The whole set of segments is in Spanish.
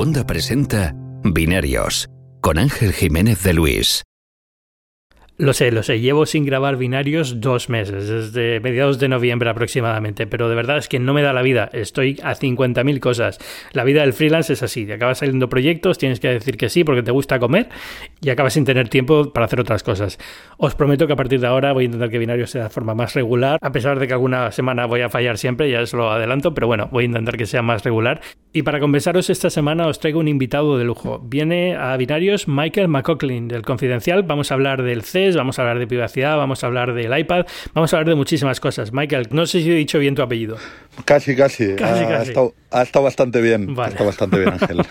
Segunda presenta Binarios con Ángel Jiménez de Luis. Lo sé, lo sé, llevo sin grabar binarios dos meses, desde mediados de noviembre aproximadamente, pero de verdad es que no me da la vida, estoy a 50.000 cosas. La vida del freelance es así, te acabas saliendo proyectos, tienes que decir que sí porque te gusta comer y acabas sin tener tiempo para hacer otras cosas. Os prometo que a partir de ahora voy a intentar que binarios sea de forma más regular, a pesar de que alguna semana voy a fallar siempre, ya os lo adelanto, pero bueno, voy a intentar que sea más regular. Y para compensaros esta semana os traigo un invitado de lujo. Viene a binarios Michael McCocklin del Confidencial, vamos a hablar del CES, vamos a hablar de privacidad, vamos a hablar del iPad, vamos a hablar de muchísimas cosas. Michael, no sé si he dicho bien tu apellido. Casi, casi. ha, Estado, bastante bien. Ha estado bastante bien, Ángel.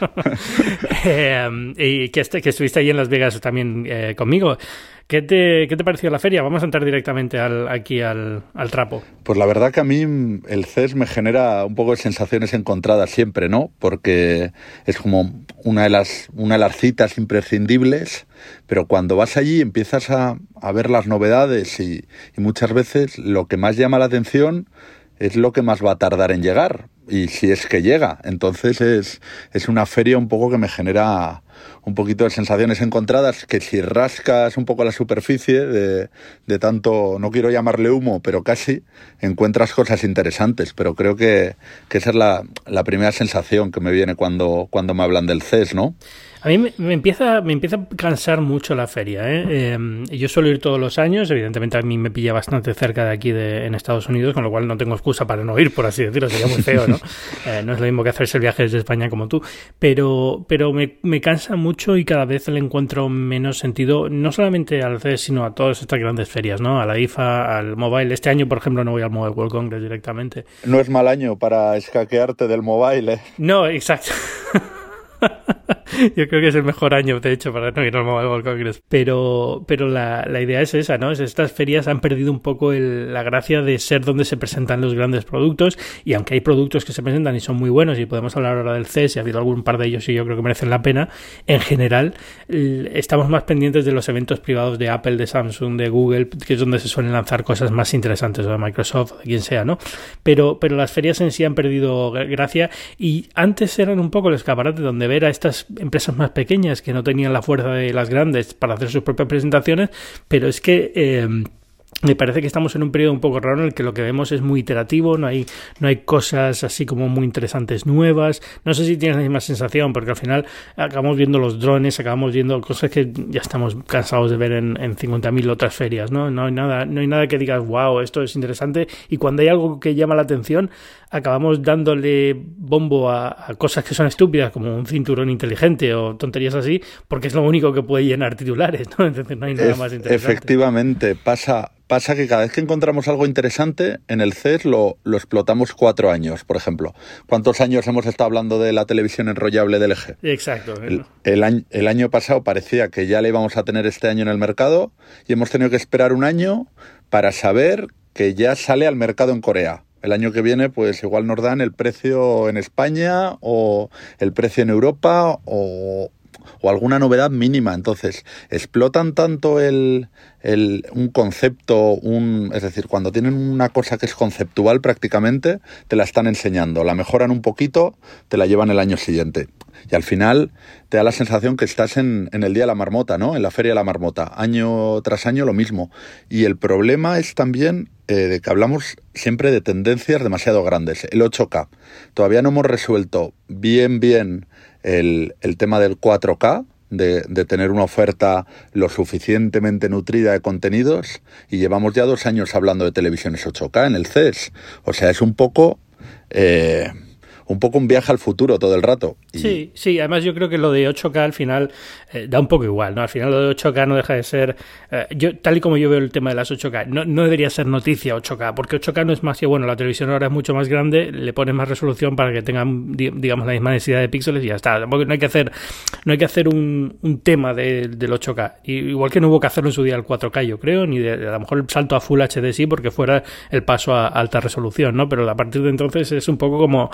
Eh, y que, que estuviste ahí en Las Vegas también eh, conmigo. ¿Qué te, ¿Qué te, pareció la feria? Vamos a entrar directamente al, aquí al, al, trapo. Pues la verdad que a mí el CES me genera un poco de sensaciones encontradas siempre, ¿no? Porque es como una de las, una de las citas imprescindibles, pero cuando vas allí empiezas a, a ver las novedades y, y muchas veces lo que más llama la atención es lo que más va a tardar en llegar y si es que llega. Entonces es, es una feria un poco que me genera un poquito de sensaciones encontradas que si rascas un poco la superficie de, de, tanto, no quiero llamarle humo, pero casi, encuentras cosas interesantes. Pero creo que, que esa es la, la, primera sensación que me viene cuando, cuando me hablan del CES, ¿no? A mí me, empieza, me empieza a cansar mucho la feria. ¿eh? Em, yo suelo ir todos los años, evidentemente a mí me pilla bastante cerca de aquí de, en Estados Unidos, con lo cual no tengo excusa para no ir, por así decirlo, sería muy feo, ¿no? Eh, no es lo mismo que hacerse el viaje desde España como tú, pero, pero me, me, cansa mucho y cada vez le encuentro menos sentido, no solamente al CES, sino a todas estas grandes ferias, ¿no? A la IFA, al Mobile. Este año, por ejemplo, no voy al Mobile World Congress directamente. No es mal año para escaquearte del mobile, ¿eh? No, exacto. Yo creo que es el mejor año, de hecho, para no ir al Mobile World Congress. Pero, pero la, la, idea es esa, ¿no? Estas ferias han perdido un poco el, la gracia de ser donde se presentan los grandes productos. Y aunque hay productos que se presentan y son muy buenos, y podemos hablar ahora del CES, y ha habido algún par de ellos y yo creo que merecen la pena, en general estamos más pendientes de los eventos privados de Apple, de Samsung, de Google, que es donde se suelen lanzar cosas más interesantes, o de Microsoft, o de quien sea, ¿no? Pero, pero las ferias en sí han perdido gracia y antes eran un poco el escaparate donde ver a estas empresas más pequeñas que no tenían la fuerza de las grandes para hacer sus propias presentaciones, pero es que eh, me parece que estamos en un periodo un poco raro en el que lo que vemos es muy iterativo, no hay, no hay cosas así como muy interesantes nuevas. No sé si tienes la misma sensación, porque al final acabamos viendo los drones, acabamos viendo cosas que ya estamos cansados de ver en, en 50.000 otras ferias, ¿no? No hay, nada, no hay nada que digas, wow, esto es interesante. Y cuando hay algo que llama la atención, acabamos dándole bombo a, a cosas que son estúpidas, como un cinturón inteligente o tonterías así, porque es lo único que puede llenar titulares, ¿no? Entonces no hay nada más interesante. Efectivamente, pasa Pasa que cada vez que encontramos algo interesante, en el CES lo, lo, explotamos cuatro años, por ejemplo. ¿Cuántos años hemos estado hablando de la televisión enrollable del eje? Exacto. El, el, año, el año pasado parecía que ya la íbamos a tener este año en el mercado y hemos tenido que esperar un año para saber que ya sale al mercado en Corea. El año que viene, pues igual nos dan el precio en España o el precio en Europa o, alguna novedad mínima. Entonces, explotan tanto el, el, un concepto, un, es decir, cuando tienen una cosa que es conceptual prácticamente, te la están enseñando, la mejoran un poquito, te la llevan el año siguiente. Y al final te da la sensación que estás en, en el Día de la Marmota, ¿no? En la Feria de la Marmota. Año tras año lo mismo. Y el problema es también eh, de que hablamos siempre de tendencias demasiado grandes. El 8K. Todavía no hemos resuelto bien, bien el, el tema del 4K, de, de, tener una oferta lo suficientemente nutrida de contenidos y llevamos ya dos años hablando de televisiones 8K en el CES. O sea, es un poco... Eh, un poco un viaje al futuro todo el rato. Sí, sí, además yo creo que lo de 8K al final eh, da un poco igual, ¿no? Al final lo de 8K no deja de ser, eh, yo tal y como yo veo el tema de las 8K, no, no, debería ser noticia 8K, porque 8K no es más que, bueno, la televisión ahora es mucho más grande, le pones más resolución para que tengan, digamos, la misma densidad de píxeles y ya está. Tampoco no hay que hacer, no hay que hacer un, un tema de, del 8K. Y, igual que no hubo que hacerlo en su día el 4K, yo creo, ni de, a lo mejor el salto a Full HD sí, porque fuera el paso a alta resolución, ¿no? Pero a partir de entonces es un poco como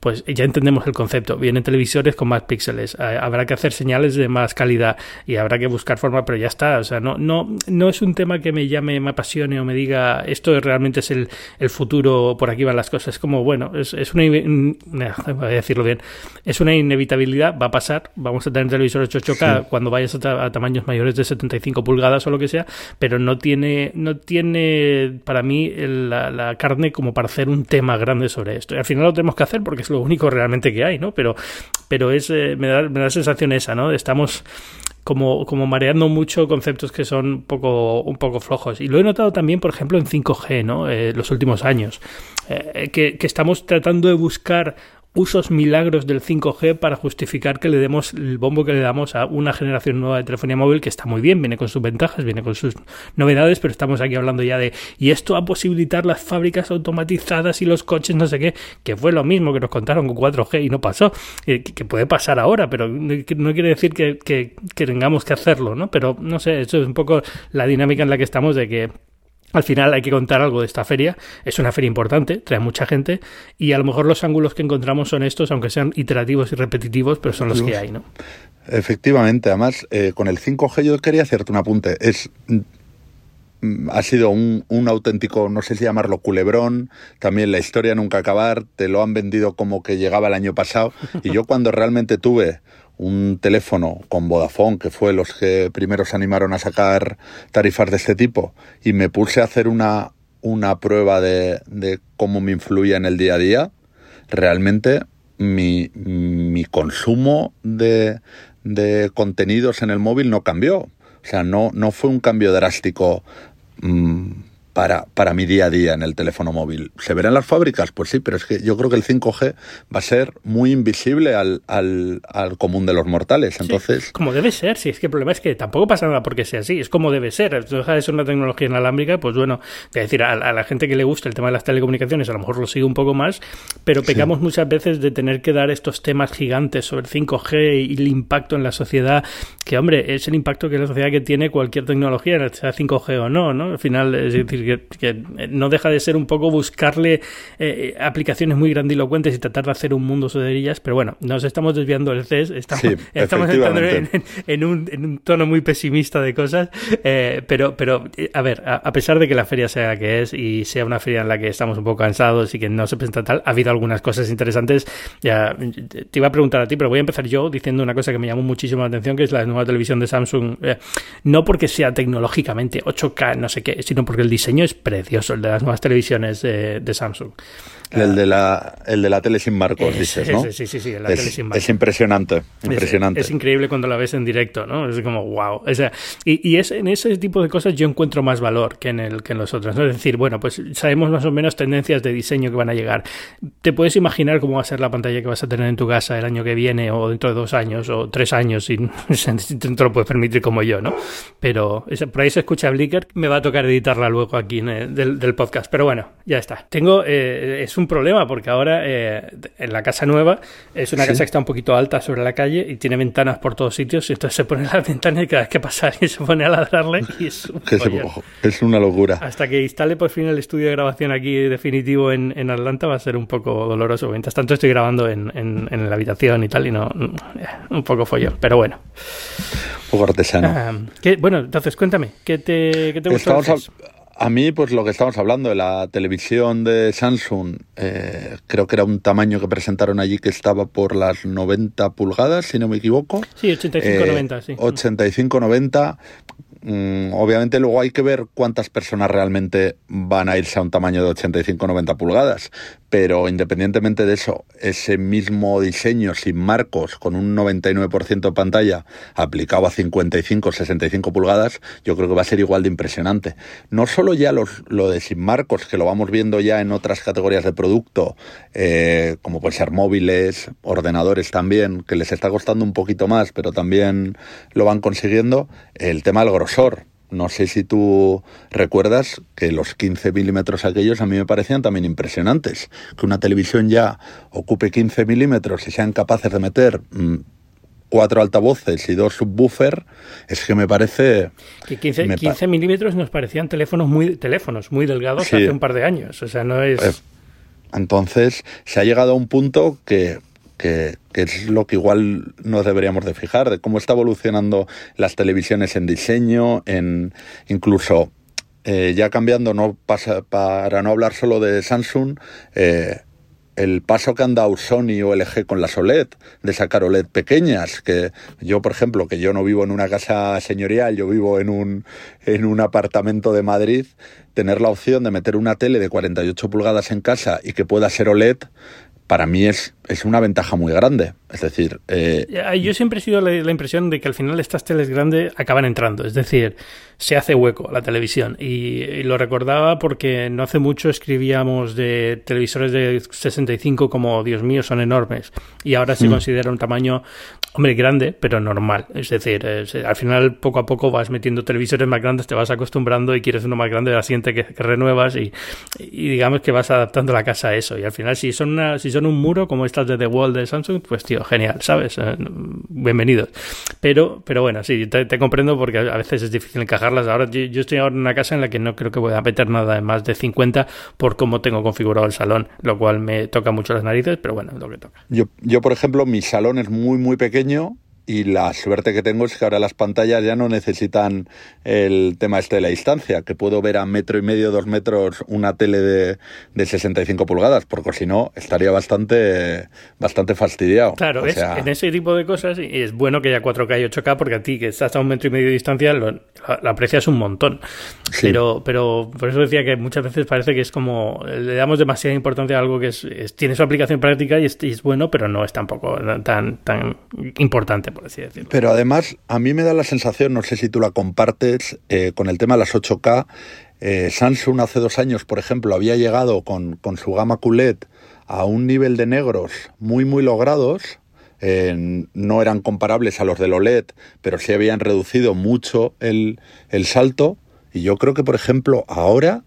pues ya entendemos el concepto. Vienen televisores con más píxeles, habrá que hacer señales de más calidad y habrá que buscar forma, pero ya está. O sea, no, no, no es un tema que me llame, me apasione o me diga esto realmente es el, el futuro, por aquí van las cosas. Es como, bueno, es, es una, voy a decirlo bien, es una inevitabilidad, va a pasar, vamos a tener televisores 8K cuando vayas a, tamaños mayores de 75 pulgadas o lo que sea, pero no tiene, no tiene para mí la, la carne como para hacer un tema grande sobre esto. Y al final lo tenemos que hacer porque es lo único realmente que hay, ¿no? Pero, pero es, eh, me, da, me da sensación esa, ¿no? Estamos como, como mareando mucho conceptos que son un poco, un poco flojos. Y lo he notado también, por ejemplo, en 5G, ¿no? Eh, los últimos años. Eh, que, que, estamos tratando de buscar usos milagros del 5G para justificar que le demos el bombo que le damos a una generación nueva de telefonía móvil que está muy bien, viene con sus ventajas, viene con sus novedades, pero estamos aquí hablando ya de y esto va a posibilitar las fábricas automatizadas y los coches, no sé qué, que fue lo mismo que nos contaron con 4G y no pasó, que, puede pasar ahora, pero no, quiere decir que tengamos que hacerlo, ¿no? Pero no sé, eso es un poco la dinámica en la que estamos de que al final hay que contar algo de esta feria. Es una feria importante, trae mucha gente y a lo mejor los ángulos que encontramos son estos, aunque sean iterativos y repetitivos, pero son los que hay, ¿no? Efectivamente, además, eh, con el 5G yo quería hacerte un apunte. Es mm, ha sido un, un, auténtico, no sé si llamarlo culebrón, también la historia nunca acabar, te lo han vendido como que llegaba el año pasado, y yo cuando realmente tuve un teléfono con Vodafone, que fue los que primero se animaron a sacar tarifas de este tipo, y me puse a hacer una, una prueba de, de cómo me influía en el día a día, realmente mi, mi consumo de, de contenidos en el móvil no cambió. O sea, no, no fue un cambio drástico. Mmm, para, para mi día a día en el teléfono móvil. ¿Se verán las fábricas? Pues sí, pero es que yo creo que el 5G va a ser muy invisible al, al, al común de los mortales. Entonces. como debe ser, si es que el problema es que tampoco pasa nada porque sea así, es como debe ser. Deja de ser una tecnología inalámbrica, pues bueno, es decir, a, la gente que le gusta el tema de las telecomunicaciones, a lo mejor lo sigue un poco más, pero pecamos muchas veces de tener que dar estos temas gigantes sobre el 5G y el impacto en la sociedad, que hombre, es el impacto que la sociedad que tiene cualquier tecnología, sea 5G o no, ¿no? Al final, es decir, que, no deja de ser un poco buscarle eh, aplicaciones muy grandilocuentes y tratar de hacer un mundo de ellas, pero bueno, nos estamos desviando del CES, estamos, estamos entrando en, un, en, un, tono muy pesimista de cosas, eh, pero, pero a ver, a, pesar de que la feria sea la que es y sea una feria en la que estamos un poco cansados y que no se presenta tal, ha habido algunas cosas interesantes. Ya te iba a preguntar a ti, pero voy a empezar yo diciendo una cosa que me llamó muchísimo la atención, que es la nueva televisión de Samsung, eh, no porque sea tecnológicamente 8K, no sé qué, sino porque el diseño es precioso, el de las nuevas televisiones de, de Samsung. El de la, el de la tele sin marcos, dices, ¿no? Sí, sí, sí, la es, tele sin marcos. Es impresionante, impresionante. Es, increíble cuando la ves en directo, ¿no? Es como, wow. O sea, y, y es, en ese tipo de cosas yo encuentro más valor que en, el, que en los otros. ¿no? Es decir, bueno, pues sabemos más o menos tendencias de diseño que van a llegar. Te puedes imaginar cómo va a ser la pantalla que vas a tener en tu casa el año que viene o dentro de dos años o tres años, si, si te lo puedes permitir como yo, ¿no? Pero por ahí se escucha Blicker, me va a tocar editarla luego aquí en el, del, del, podcast. Pero bueno, ya está. Tengo... Eh, un problema porque ahora eh, en la casa nueva es una casa que está un poquito alta sobre la calle y tiene ventanas por todos sitios y entonces se pone las ventanas y cada vez que pasa y se pone a ladrarle y es, es una locura. Hasta que instale por fin el estudio de grabación aquí definitivo en, en Atlanta va a ser un poco doloroso. Mientras tanto estoy grabando en, en, la habitación y tal y no un poco follón, pero bueno. Un poco artesano. Ah, bueno, entonces cuéntame, ¿qué te, qué te gustó? A mí, pues lo que estamos hablando de la televisión de Samsung, eh, creo que era un tamaño que presentaron allí que estaba por las 90 pulgadas, si no me equivoco. Sí, 85-90, eh, sí. 85-90. Mm, obviamente luego hay que ver cuántas personas realmente van a irse a un tamaño de 85-90 pulgadas, pero independientemente de eso, ese mismo diseño sin marcos, con un 99% de pantalla aplicado a 55-65 pulgadas, yo creo que va a ser igual de impresionante. No solo ya los, lo de sin marcos, que lo vamos viendo ya en otras categorías de producto, eh, como pueden ser móviles, ordenadores también, que les está costando un poquito más, pero también lo van consiguiendo, el tema del grosor no sé si tú recuerdas que los 15 milímetros aquellos a mí me parecían también impresionantes. Que una televisión ya ocupe 15 milímetros y sean capaces de meter mm, cuatro altavoces y dos subwoofer, es que me parece... Que 15, milímetros nos parecían teléfonos muy, teléfonos muy delgados hace un par de años. O sea, no es... Entonces se ha llegado a un punto que, que, es lo que igual nos deberíamos de fijar, de cómo está evolucionando las televisiones en diseño, en incluso eh, ya cambiando, no pasa, para no hablar solo de Samsung, eh, el paso que han dado Sony o LG con las OLED, de sacar OLED pequeñas, que yo, por ejemplo, que yo no vivo en una casa señorial, yo vivo en un, en un apartamento de Madrid, tener la opción de meter una tele de 48 pulgadas en casa y que pueda ser OLED, para mí es, es una ventaja muy grande. Es decir... Eh, yo siempre he sido la, la, impresión de que al final estas teles grandes acaban entrando. Es decir, se hace hueco la televisión. Y, lo recordaba porque no hace mucho escribíamos de televisores de 65 como, Dios mío, son enormes. Y ahora se mm. considera un tamaño, hombre, grande, pero normal. Es decir, al final poco a poco vas metiendo televisores más grandes, te vas acostumbrando y quieres uno más grande de la siguiente que, renuevas y, digamos que vas adaptando la casa a eso. Y al final, si son, una, si son un muro como de The Wall de Samsung, pues tío, genial, ¿sabes? Eh, bienvenidos. Pero, pero bueno, sí, te, te comprendo porque a veces es difícil encajar Ahora yo, estoy ahora en una casa en la que no creo que voy a meter nada de más de 50 por cómo tengo configurado el salón, lo cual me toca mucho las narices, pero bueno, es lo que toca. Yo, yo por ejemplo, mi salón es muy, muy pequeño y la suerte que tengo es que ahora las pantallas ya no necesitan el tema este de la distancia, que puedo ver a metro y medio, dos metros una tele de, de 65 pulgadas, porque si no estaría bastante, bastante fastidiado. Claro, es, en ese tipo de cosas es bueno que haya 4K y 8K, porque a ti que estás a un metro y medio de distancia lo, aprecias un montón. Pero, pero por eso decía que muchas veces parece que es como le damos demasiada importancia a algo que es, tiene su aplicación práctica y es, y es bueno, pero no es tampoco tan, tan importante pero además, a mí me da la sensación, no sé si tú la compartes, eh, con el tema de las 8K. Eh, Samsung hace dos años, por ejemplo, había llegado con, su gama QLED a un nivel de negros muy, muy logrados. Eh, no eran comparables a los del OLED, pero sí habían reducido mucho el, el salto. Y yo creo que, por ejemplo, ahora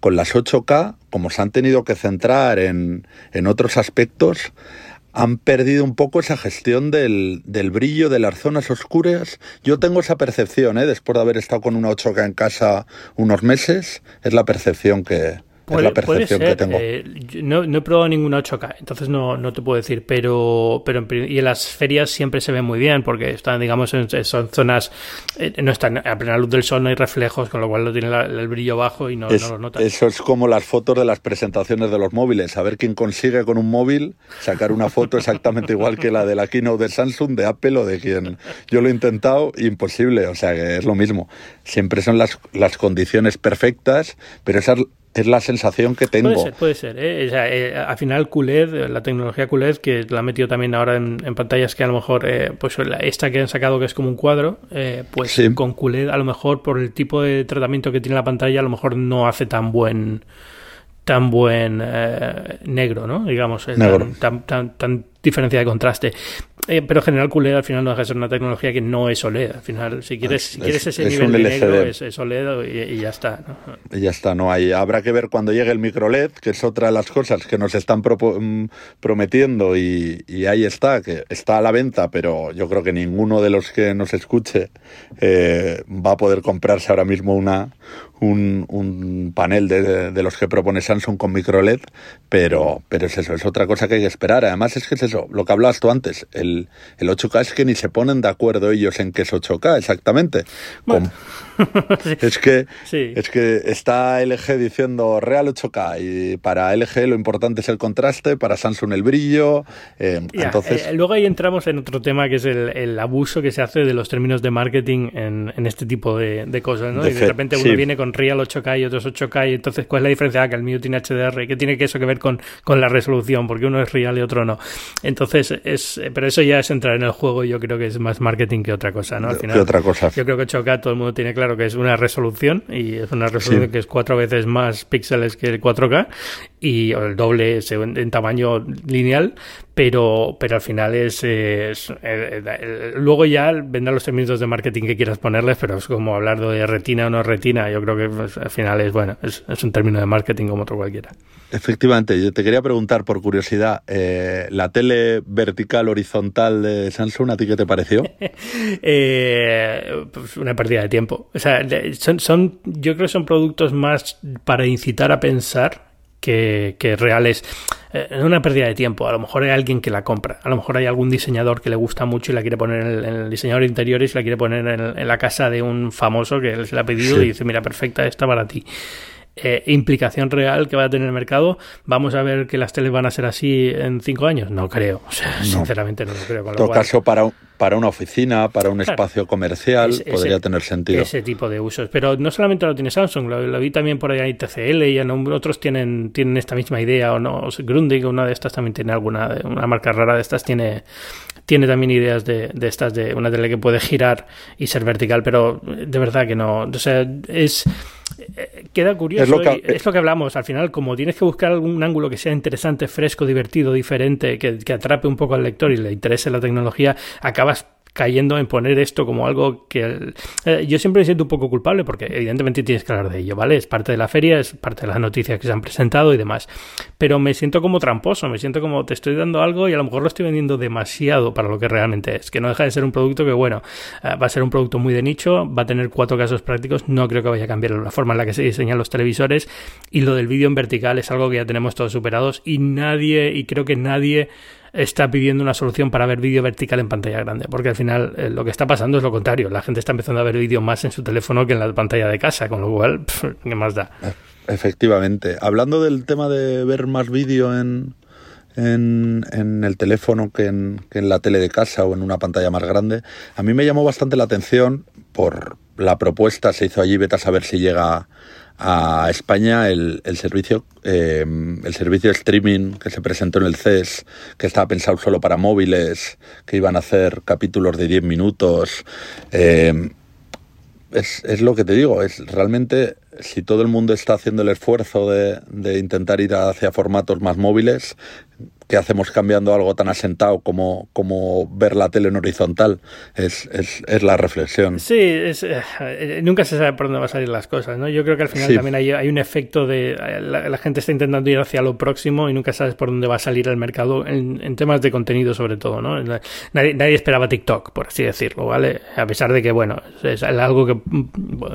con las 8K, como se han tenido que centrar en, en otros aspectos, han perdido un poco esa gestión del, del, brillo de las zonas oscuras. Yo tengo esa percepción, ¿eh? después de haber estado con una 8K en casa unos meses, es la percepción que, es la percepción que tengo. Eh, no, no, he probado ninguna 8K, entonces no, no te puedo decir, pero, pero en, y en las ferias siempre se ve muy bien porque están, digamos, en, son zonas, eh, no están a plena luz del sol, no hay reflejos, con lo cual no tiene el brillo bajo y no, no lo notas. Eso es como las fotos de las presentaciones de los móviles, a ver quién consigue con un móvil sacar una foto exactamente igual que la de la keynote de Samsung, de Apple o de quien. Yo lo he intentado, imposible, o sea que es lo mismo. Siempre son las, las condiciones perfectas, pero esas es la sensación que tengo. Puede ser, puede ser. ¿eh? eh al final QLED, la tecnología QLED, que la ha metido también ahora en, pantallas que a lo mejor, eh, pues esta que han sacado que es como un cuadro, eh, pues con QLED a lo mejor por el tipo de tratamiento que tiene la pantalla a lo mejor no hace tan buen tan buen negro, ¿no? Digamos, Tan, tan, tan, diferencia de contraste. Eh, pero General QLED al final no deja de ser una tecnología que no es OLED. Al final, si quieres, si quieres ese nivel de negro, es, OLED y, ya está. ¿no? Y ya está, no hay. Habrá que ver cuando llegue el micro LED, que es otra de las cosas que nos están mm, prometiendo y, ahí está, que está a la venta, pero yo creo que ninguno de los que nos escuche eh, va a poder comprarse ahora mismo una, un, un panel de, de, los que propone Samsung con micro LED, pero, pero es eso, es otra cosa que hay que esperar. Además es que es eso, lo que hablabas tú antes, el, el 8K es que ni se ponen de acuerdo ellos en qué es 8K exactamente. es, que, es que está LG diciendo real 8K y para LG lo importante es el contraste, para Samsung el brillo. Eh, entonces... Eh, luego ahí entramos en otro tema que es el, abuso que se hace de los términos de marketing en, en este tipo de, de cosas. ¿no? y de repente uno viene con real 8K y otros 8K y entonces ¿cuál es la diferencia? Ah, que el mío tiene HDR. ¿Qué tiene que eso que ver con, con la resolución? Porque uno es real y otro no. Entonces, es, pero eso ya es entrar en el juego y yo creo que es más marketing que otra cosa, ¿no? Al final, otra cosa? Yo creo que 8K todo el mundo tiene claro que es una resolución y es una resolución que es cuatro veces más píxeles que el 4K y el doble en tamaño lineal, pero, pero al final es, luego ya vendrán los términos de marketing que quieras ponerles, pero es como hablar de retina o no retina, yo creo que pues, al final es bueno, es, un término de marketing como otro cualquiera. Efectivamente, yo te quería preguntar por curiosidad, eh, ¿la tele vertical horizontal de Samsung a ti qué te pareció? eh, pues una pérdida de tiempo. O sea, son, son, yo creo que son productos más para incitar a pensar que, que reales. Eh, es una pérdida de tiempo. A lo mejor hay alguien que la compra. A lo mejor hay algún diseñador que le gusta mucho y la quiere poner en el, diseñador de interiores y la quiere poner en, la casa de un famoso que se la ha pedido y dice, mira, perfecta, esta para ti. Eh, implicación real que va a tener el mercado. ¿Vamos a ver que las teles van a ser así en cinco años? No creo. O sea, sinceramente no lo creo. en todo caso, para, para una oficina, para un espacio comercial, podría tener sentido. Ese tipo de usos. Pero no solamente lo tiene Samsung, lo, vi también por ahí en TCL y en otros tienen, tienen esta misma idea. O no, Grundig, una de estas también tiene alguna, una marca rara de estas tiene tiene también ideas de, de, estas de una tele que puede girar y ser vertical, pero de verdad que no. O sea, es queda curioso. Es lo, que, es lo que hablamos. Al final, como tienes que buscar algún ángulo que sea interesante, fresco, divertido, diferente, que, que atrape un poco al lector y le interese la tecnología, acabas cayendo en poner esto como algo que eh, yo siempre me siento un poco culpable porque evidentemente tienes que hablar de ello, ¿vale? Es parte de la feria, es parte de las noticias que se han presentado y demás, pero me siento como tramposo, me siento como te estoy dando algo y a lo mejor lo estoy vendiendo demasiado para lo que realmente es, que no deja de ser un producto que bueno, eh, va a ser un producto muy de nicho, va a tener cuatro casos prácticos, no creo que vaya a cambiar la forma en la que se diseñan los televisores y lo del vídeo en vertical es algo que ya tenemos todos superados y nadie, y creo que nadie está pidiendo una solución para ver vídeo vertical en pantalla grande, porque al final eh, lo que está pasando es lo contrario, la gente está empezando a ver vídeo más en su teléfono que en la pantalla de casa, con lo cual, ¿qué más da? Efectivamente. Hablando del tema de ver más vídeo en, en, en, el teléfono que en, que en la tele de casa o en una pantalla más grande, a mí me llamó bastante la atención por la propuesta, se hizo allí, vete a saber si llega a España el, el servicio eh, el servicio streaming que se presentó en el CES, que estaba pensado solo para móviles, que iban a hacer capítulos de 10 minutos. Eh, es, es, lo que te digo, es realmente si todo el mundo está haciendo el esfuerzo de, de intentar ir hacia formatos más móviles, que hacemos cambiando algo tan asentado como, como ver la tele en horizontal? Es, es, es la reflexión. Sí, es, eh, nunca se sabe por dónde van a salir las cosas, ¿no? Yo creo que al final también hay, hay, un efecto de... La, gente está intentando ir hacia lo próximo y nunca sabes por dónde va a salir el mercado en, en temas de contenido sobre todo, ¿no? Nadie, nadie, esperaba TikTok, por así decirlo, ¿vale? A pesar de que, bueno, es algo que...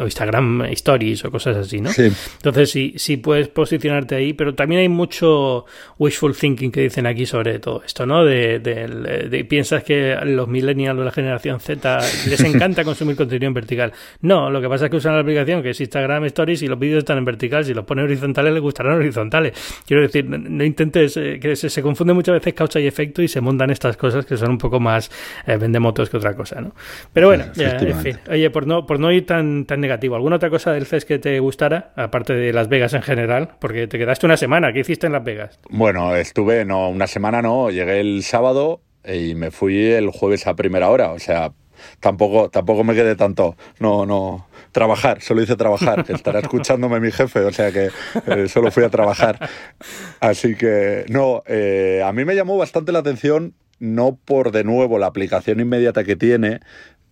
Instagram Stories o cosas así, ¿no? Sí. Entonces sí, sí puedes posicionarte ahí, pero también hay mucho wishful thinking que dicen aquí sobre todo esto, ¿no? De, piensas que los millennials o la generación Z les encanta consumir contenido en vertical. No, lo que pasa es que usan la aplicación que es Instagram Stories y los vídeos están en vertical. Si los pones horizontales les gustarán horizontales. Quiero decir, no, intentes eh, que se, confunde muchas veces causa y efecto y se montan estas cosas que son un poco más eh, vendemotos que otra cosa, ¿no? Pero bueno, en fin. Oye, por no, por no ir tan, tan negativo, ¿alguna otra cosa del CES que te gustara, aparte de Las Vegas en general? Porque te quedaste una semana. ¿Qué hiciste en Las Vegas? Bueno, estuve, no, una semana no, llegué el sábado y me fui el jueves a primera hora, o sea, tampoco, tampoco me quedé tanto, no, no, trabajar, solo hice trabajar, estará escuchándome mi jefe, o sea que eh, solo fui a trabajar. Así que, no, eh, a mí me llamó bastante la atención, no por de nuevo la aplicación inmediata que tiene,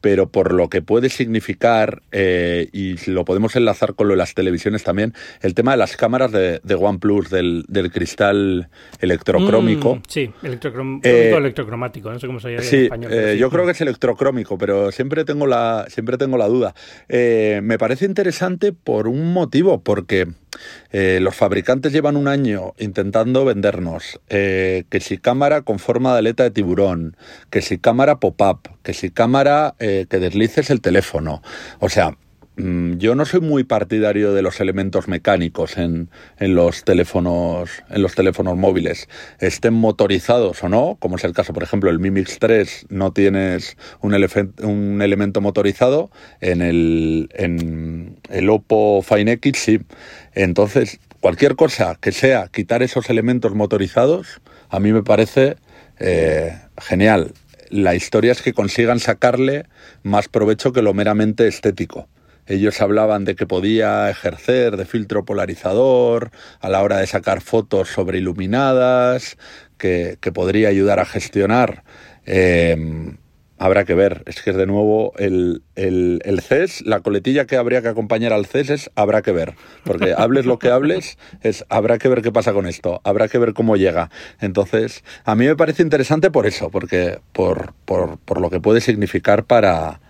pero por lo que puede significar, eh, y lo podemos enlazar con lo de las televisiones también, el tema de las cámaras de, de OnePlus, del, del cristal electrocrómico. Mm, sí, electrocrómico, eh, electrocromático, no sé cómo se llama en español. Eh, yo creo que es electrocrómico, pero siempre tengo la, siempre tengo la duda. me parece interesante por un motivo, porque eh, los fabricantes llevan un año intentando vendernos eh, que si cámara con forma de aleta de tiburón, que si cámara pop-up, que si cámara eh, que deslices el teléfono. O sea, yo no soy muy partidario de los elementos mecánicos en, en, los teléfonos en los teléfonos móviles, estén motorizados o no, como es el caso, por ejemplo, el Mi Mix 3 no tienes un, un elemento motorizado, en el, en el Oppo Fine X sí. Entonces, cualquier cosa que sea quitar esos elementos motorizados, a mí me parece eh, genial. La historia es que consigan sacarle más provecho que lo meramente estético. Ellos hablaban de que podía ejercer de filtro polarizador a la hora de sacar fotos sobreiluminadas, que, que podría ayudar a gestionar eh, habrá que ver. Es que es de nuevo el, el, el, CES, la coletilla que habría que acompañar al CES es habrá que ver. Porque hables lo que hables, es habrá que ver qué pasa con esto, habrá que ver cómo llega. Entonces, a mí me parece interesante por eso, porque por, por, por lo que puede significar para,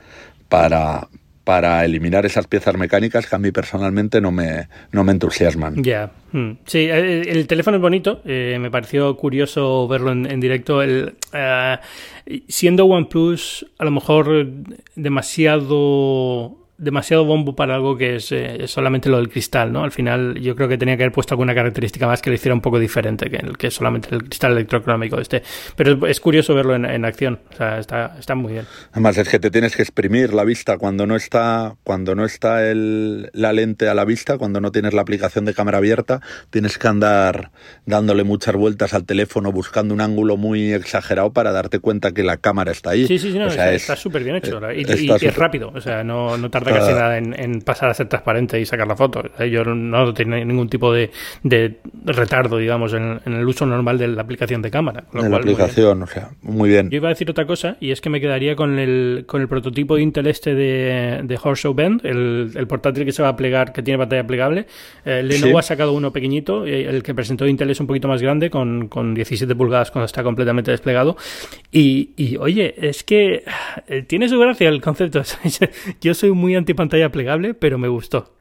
para, para eliminar esas piezas mecánicas que a mí personalmente no me, no me entusiasman. Ya, hmm. sí, el, teléfono es bonito, eh, me pareció curioso verlo en, directo. El, uh, siendo OnePlus a lo mejor demasiado demasiado bombo para algo que eh, es, solamente lo del cristal, ¿no? Al final yo creo que tenía que haber puesto alguna característica más que lo hiciera un poco diferente que, el, que solamente el cristal electrocrómico este. Pero es, curioso verlo en, acción, o sea, está, está muy bien. Además es que te tienes que exprimir la vista cuando no está, cuando no está el, la lente a la vista, cuando no tienes la aplicación de cámara abierta, tienes que andar dándole muchas vueltas al teléfono buscando un ángulo muy exagerado para darte cuenta que la cámara está ahí. Sí, sí, sí, está súper bien hecho. y, es rápido, o sea, no, no tarda casi nada en, pasar a ser transparente y sacar la foto. Yo no tengo ningún tipo de, retardo, digamos, en, el uso normal de la aplicación de cámara. En la aplicación, o sea, muy bien. Yo iba a decir otra cosa, y es que me quedaría con el, con el prototipo de Intel este de, de Horseshoe Bend, el, portátil que se va a plegar, que tiene pantalla plegable. Eh, Lenovo ha sacado uno pequeñito, eh, el que presentó Intel es un poquito más grande, con, con 17 pulgadas cuando está completamente desplegado. Y, y oye, es que eh, tiene su gracia el concepto. Yo soy muy anti pantalla plegable, pero me gustó.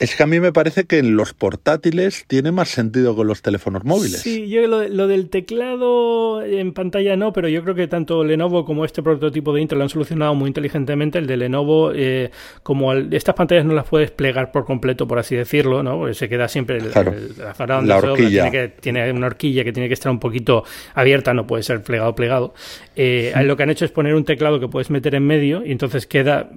Es que a mí me parece que en los portátiles tiene más sentido con los teléfonos móviles. Sí, yo lo, del teclado en pantalla no, pero yo creo que tanto Lenovo como este prototipo de Intel lo han solucionado muy inteligentemente. El de Lenovo, eh, como estas pantallas no las puedes plegar por completo, por así decirlo, ¿no? Porque se queda siempre el, la, horquilla. tiene, que, tiene una horquilla que tiene que estar un poquito abierta, no puede ser plegado plegado. Eh, Lo que han hecho es poner un teclado que puedes meter en medio y entonces queda,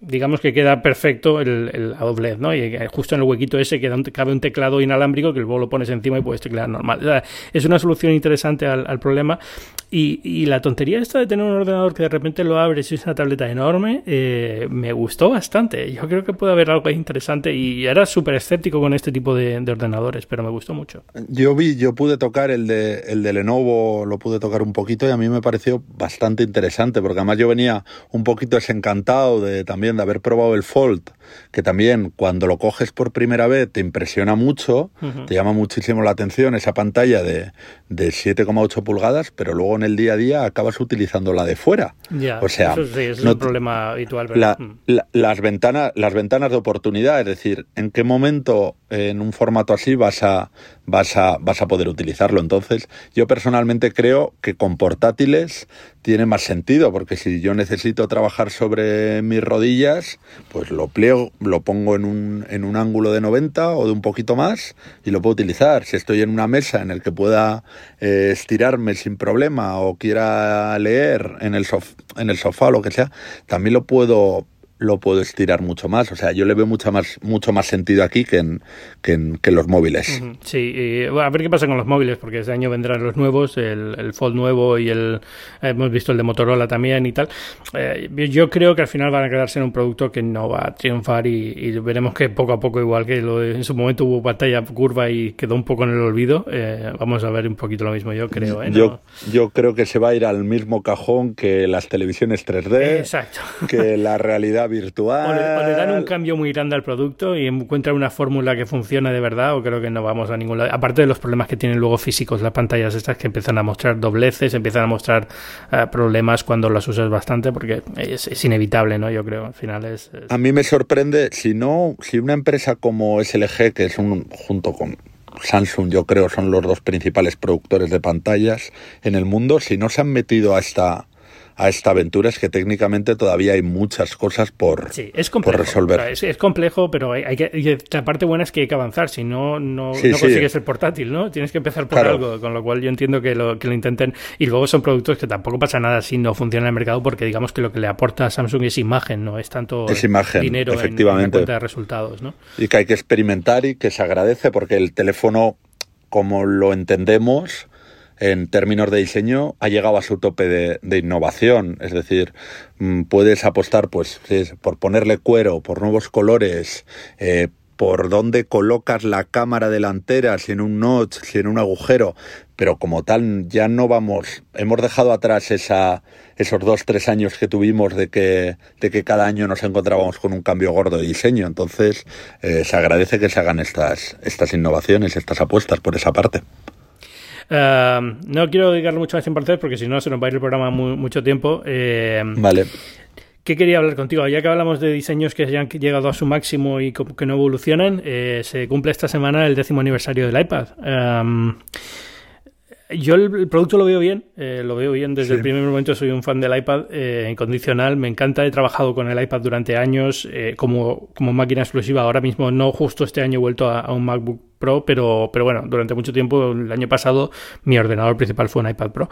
digamos que queda perfecto el, el doblez, ¿no? Y justo en el huequito ese un, cabe un teclado inalámbrico que luego lo pones encima y puedes teclear normal. es una solución interesante al, problema. Y, la tontería esta de tener un ordenador que de repente lo abres y es una tableta enorme, eh, me gustó bastante. Yo creo que puede haber algo interesante y era súper escéptico con este tipo de, ordenadores, pero me gustó mucho. Yo vi, yo pude tocar el de, el de Lenovo, lo pude tocar un poquito y a mí me pareció bastante interesante, porque además yo venía un poquito desencantado de también de haber probado el Fold, que también cuando lo coges por primera vez te impresiona mucho, te llama muchísimo la atención esa pantalla de, de 7,8 pulgadas, pero luego en el día a día acabas utilizando la de fuera. o sea, eso sí, es un problema habitual. Mm. las, ventanas, las ventanas de oportunidad, es decir, en qué momento en un formato así vas a, vas a, vas a poder utilizarlo. Entonces, yo personalmente creo que con portátiles tiene más sentido, porque si yo necesito trabajar sobre mis rodillas, pues lo pliego, lo pongo en un, en un ángulo de 90 o de un poquito más y lo puedo utilizar. Si estoy en una mesa en el que pueda eh, estirarme sin problema o quiera leer en el, en el sofá o lo que sea, también lo puedo lo puedo estirar mucho más. O sea, yo le veo mucho más, mucho más sentido aquí que en, que en, los móviles. Sí, a ver qué pasa con los móviles, porque este año vendrán los nuevos, el, el Fold nuevo y el hemos visto el de Motorola también y tal. Eh, yo creo que al final van a quedarse en un producto que no va a triunfar y, veremos que poco a poco, igual que lo en su momento hubo pantalla curva y quedó un poco en el olvido, eh, vamos a ver un poquito lo mismo, yo creo. ¿eh? Yo, yo creo que se va a ir al mismo cajón que las televisiones 3D, Exacto. que la realidad virtual. O le, dan un cambio muy grande al producto y encuentran una fórmula que funcione de verdad, o creo que no vamos a ningún lado. Aparte de los problemas que tienen luego físicos las pantallas estas que empiezan a mostrar dobleces, empiezan a mostrar eh, problemas cuando las usas bastante, porque es, inevitable, ¿no? Yo creo, al final es, A mí me sorprende, si no, si una empresa como SLG, que es un, junto con Samsung, yo creo, son los dos principales productores de pantallas en el mundo, si no se han metido a esta a esta aventura es que técnicamente todavía hay muchas cosas por, resolver. es, complejo, pero hay, que, la parte buena es que hay que avanzar, si no, no, consigues el portátil, ¿no? Tienes que empezar por algo, con lo cual yo entiendo que lo, que lo intenten. Y luego son productos que tampoco pasa nada si no funciona en el mercado, porque digamos que lo que le aporta a Samsung es imagen, no es tanto dinero efectivamente. En, cuenta de resultados, ¿no? Y que hay que experimentar y que se agradece porque el teléfono, como lo entendemos, en términos de diseño ha llegado a su tope de, innovación. Es decir, mm, puedes apostar pues por ponerle cuero, por nuevos colores, eh, por dónde colocas la cámara delantera, si en un notch, si en un agujero, pero como tal ya no vamos, hemos dejado atrás esa, esos dos, tres años que tuvimos de que, de que cada año nos encontrábamos con un cambio gordo de diseño, entonces eh, se agradece que se hagan estas, estas innovaciones, estas apuestas por esa parte. Em, no quiero dedicarle mucho más importancia porque si no se nos va a ir el programa mucho tiempo. Em, vale. ¿Qué quería hablar contigo? Ya que hablamos de diseños que ya han llegado a su máximo y que no evolucionan, eh, se cumple esta semana el décimo aniversario del iPad. yo el, producto lo veo bien, eh, lo veo bien desde el primer momento. Soy un fan del iPad eh, incondicional, me encanta. He trabajado con el iPad durante años como, como máquina exclusiva. Ahora mismo, no justo este año, he vuelto a un MacBook Pro, pero, pero bueno, durante mucho tiempo, el año pasado, mi ordenador principal fue un iPad Pro.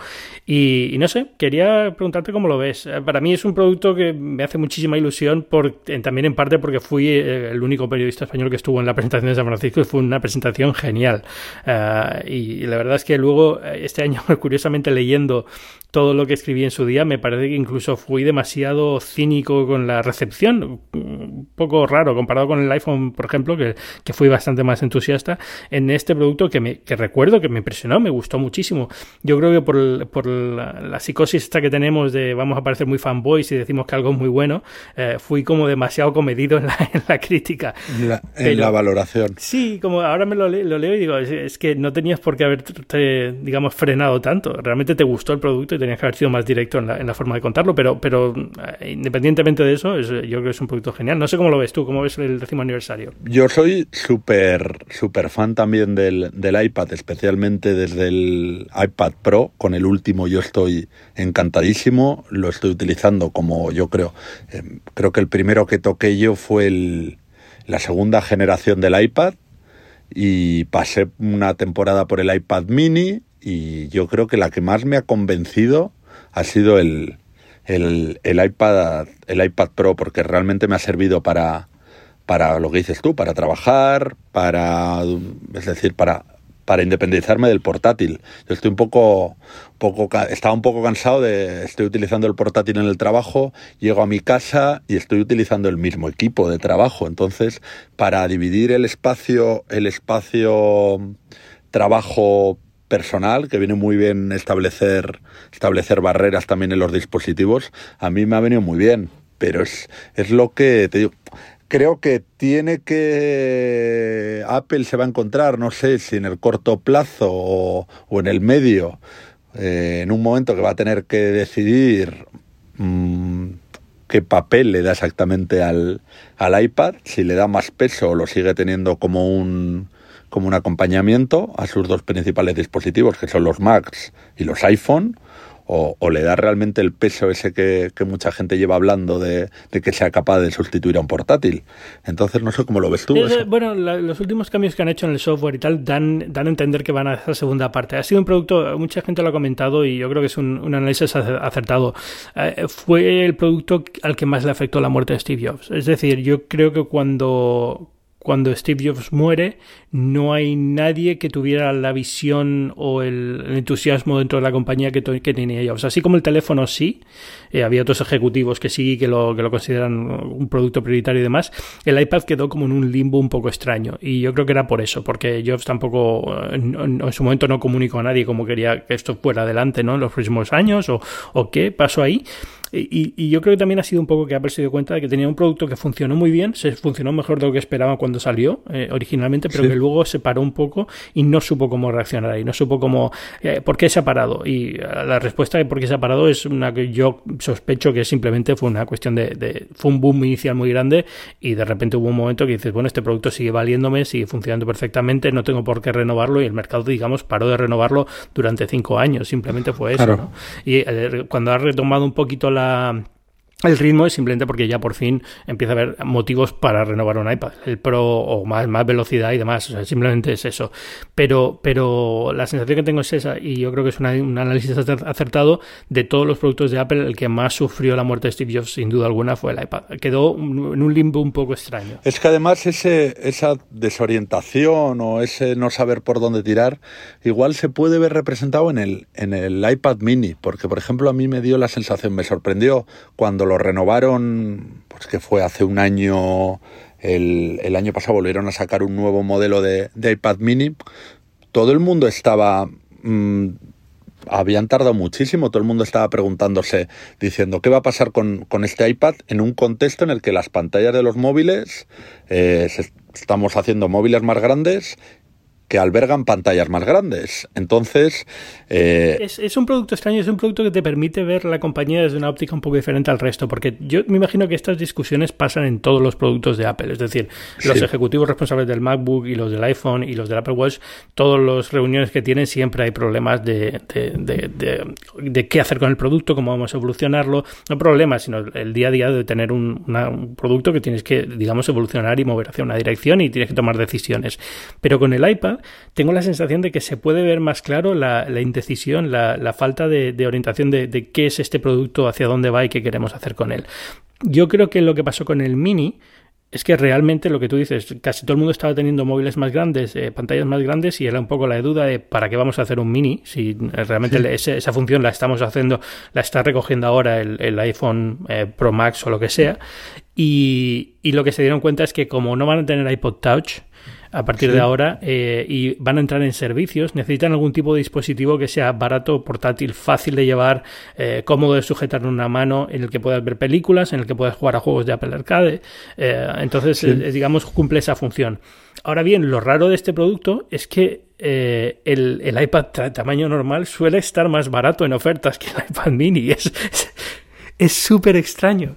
Y, no sé, quería preguntarte cómo lo ves. Eh, para mí es un producto que me hace muchísima ilusión, por, también en parte porque fui eh, el único periodista español que estuvo en la presentación de San Francisco y fue una presentación genial. Eh, y, la verdad es que luego, este año, curiosamente leyendo todo lo que escribí en su día, me parece que incluso fui demasiado cínico con la recepción, un poco raro comparado con el iPhone, por ejemplo, que, que fui bastante más entusiasta en este producto que, me, que recuerdo que me impresionó, me gustó muchísimo. Yo creo que por, por la, psicosis esta que tenemos de vamos a parecer muy fanboys y decimos que algo es muy bueno, eh, fui como demasiado comedido en la, en la crítica. en la valoración. Sí, como ahora me lo, lo leo y digo, es, que no tenías por qué haberte, digamos, frenado tanto. Realmente te gustó el producto y tenías que haber sido más directo en la, forma de contarlo, pero, pero eh, independientemente de eso, yo creo que es un producto genial. No sé cómo lo ves tú, cómo ves el décimo aniversario. Yo soy súper, súper fan también del, del iPad, especialmente desde el iPad Pro. Con el último yo estoy encantadísimo, lo estoy utilizando como yo creo. Eh, creo que el primero que toqué yo fue el, la segunda generación del iPad y pasé una temporada por el iPad mini y yo creo que la que más me ha convencido ha sido el, el, iPad, el iPad Pro, porque realmente me ha servido para, para lo que dices tú, para trabajar, para, es decir, para, para independizarme del portátil. Yo estoy un poco, poco, estaba un poco cansado de, estoy utilizando el portátil en el trabajo, llego a mi casa y estoy utilizando el mismo equipo de trabajo. Entonces, para dividir el espacio, el espacio trabajo personal, que viene muy bien establecer, establecer barreras también en los dispositivos, a mí me ha venido muy bien. Pero es, es lo que te digo. Creo que tiene que. Apple se va a encontrar, no sé si en el corto plazo o, en el medio, eh, en un momento que va a tener que decidir mm, qué papel le da exactamente al, al iPad, si le da más peso o lo sigue teniendo como un, como un acompañamiento a sus dos principales dispositivos, que son los Macs y los iPhone, o, le da realmente el peso ese que, mucha gente lleva hablando de, que sea capaz de sustituir a un portátil. Entonces, no sé cómo lo ves tú. bueno, los últimos cambios que han hecho en el software y tal dan, dan a entender que van a hacer segunda parte. Ha sido un producto, mucha gente lo ha comentado y yo creo que es un, un análisis acertado. Eh, fue el producto al que más le afectó la muerte de Steve Jobs. Es decir, yo creo que cuando, cuando Steve Jobs muere, no hay nadie que tuviera la visión o el, entusiasmo dentro de la compañía que, que, tenía Jobs. Así como el teléfono sí, eh, había otros ejecutivos que sí, que lo, que lo consideran un producto prioritario y demás, el iPad quedó como en un limbo un poco extraño. Y yo creo que era por eso, porque Jobs tampoco en, en su momento no comunicó a nadie cómo quería que esto fuera adelante ¿no? en los próximos años o, o qué pasó ahí. Y, yo creo que también ha sido un poco que Apple se dio cuenta de que tenía un producto que funcionó muy bien, se funcionó mejor de lo que esperaba cuando salió eh, originalmente, pero que luego se paró un poco y no supo cómo reaccionar y no supo cómo, eh, por qué se ha parado. Y eh, la respuesta de por qué se ha parado es una que yo sospecho que simplemente fue una cuestión de, fue un boom inicial muy grande y de repente hubo un momento que dices, bueno, este producto sigue valiéndome, sigue funcionando perfectamente, no tengo por qué renovarlo y el mercado, digamos, paró de renovarlo durante cinco años, simplemente fue eso. ¿no? Y cuando ha retomado un poquito la el ritmo es simplemente porque ya por fin empieza a haber motivos para renovar un iPad, el Pro o más, más velocidad y demás, o sea, simplemente es eso. Pero, pero la sensación que tengo es esa, y yo creo que es un análisis acertado de todos los productos de Apple, el que más sufrió la muerte de Steve Jobs, sin duda alguna, fue el iPad. Quedó en un limbo un poco extraño. Es que además ese, esa desorientación o ese no saber por dónde tirar, igual se puede ver representado en el, en el iPad mini, porque por ejemplo a mí me dio la sensación, me sorprendió cuando lo renovaron, pues que fue hace un año, el, año pasado volvieron a sacar un nuevo modelo de, iPad mini, todo el mundo estaba... Mm, habían tardado muchísimo, todo el mundo estaba preguntándose, diciendo, ¿qué va a pasar con, este iPad en un contexto en el que las pantallas de los móviles, eh, estamos haciendo móviles más grandes que albergan pantallas más grandes. Entonces... Eh, es, un producto extraño, es un producto que te permite ver la compañía desde una óptica un poco diferente al resto, porque yo me imagino que estas discusiones pasan en todos los productos de Apple, es decir, los ejecutivos responsables del MacBook y los del iPhone y los del Apple Watch, todas las reuniones que tienen siempre hay problemas de, de, qué hacer con el producto, cómo vamos a evolucionarlo, no problemas, sino el día a día de tener un, un producto que tienes que, digamos, evolucionar y mover hacia una dirección y tienes que tomar decisiones. Pero con el iPad tengo la sensación de que se puede ver más claro la, indecisión, la, falta de, orientación de, de, qué es este producto, hacia dónde va y qué queremos hacer con él. Yo creo que lo que pasó con el Mini es que realmente lo que tú dices, casi todo el mundo estaba teniendo móviles más grandes, eh, pantallas más grandes, y era un poco la duda de para qué vamos a hacer un mini, si realmente esa función la estamos haciendo, la está recogiendo ahora el, iPhone eh, Pro Max o lo que sea. Y, y, lo que se dieron cuenta es que como no van a tener iPod Touch, a partir de ahora eh, y van a entrar en servicios, necesitan algún tipo de dispositivo que sea barato, portátil, fácil de llevar, eh, cómodo de sujetar en una mano, en el que puedas ver películas, en el que puedas jugar a juegos de Apple Arcade. Eh, entonces, digamos, cumple esa función. Ahora bien, lo raro de este producto es que el, el, iPad tamaño normal suele estar más barato en ofertas que el iPad mini. Es súper extraño.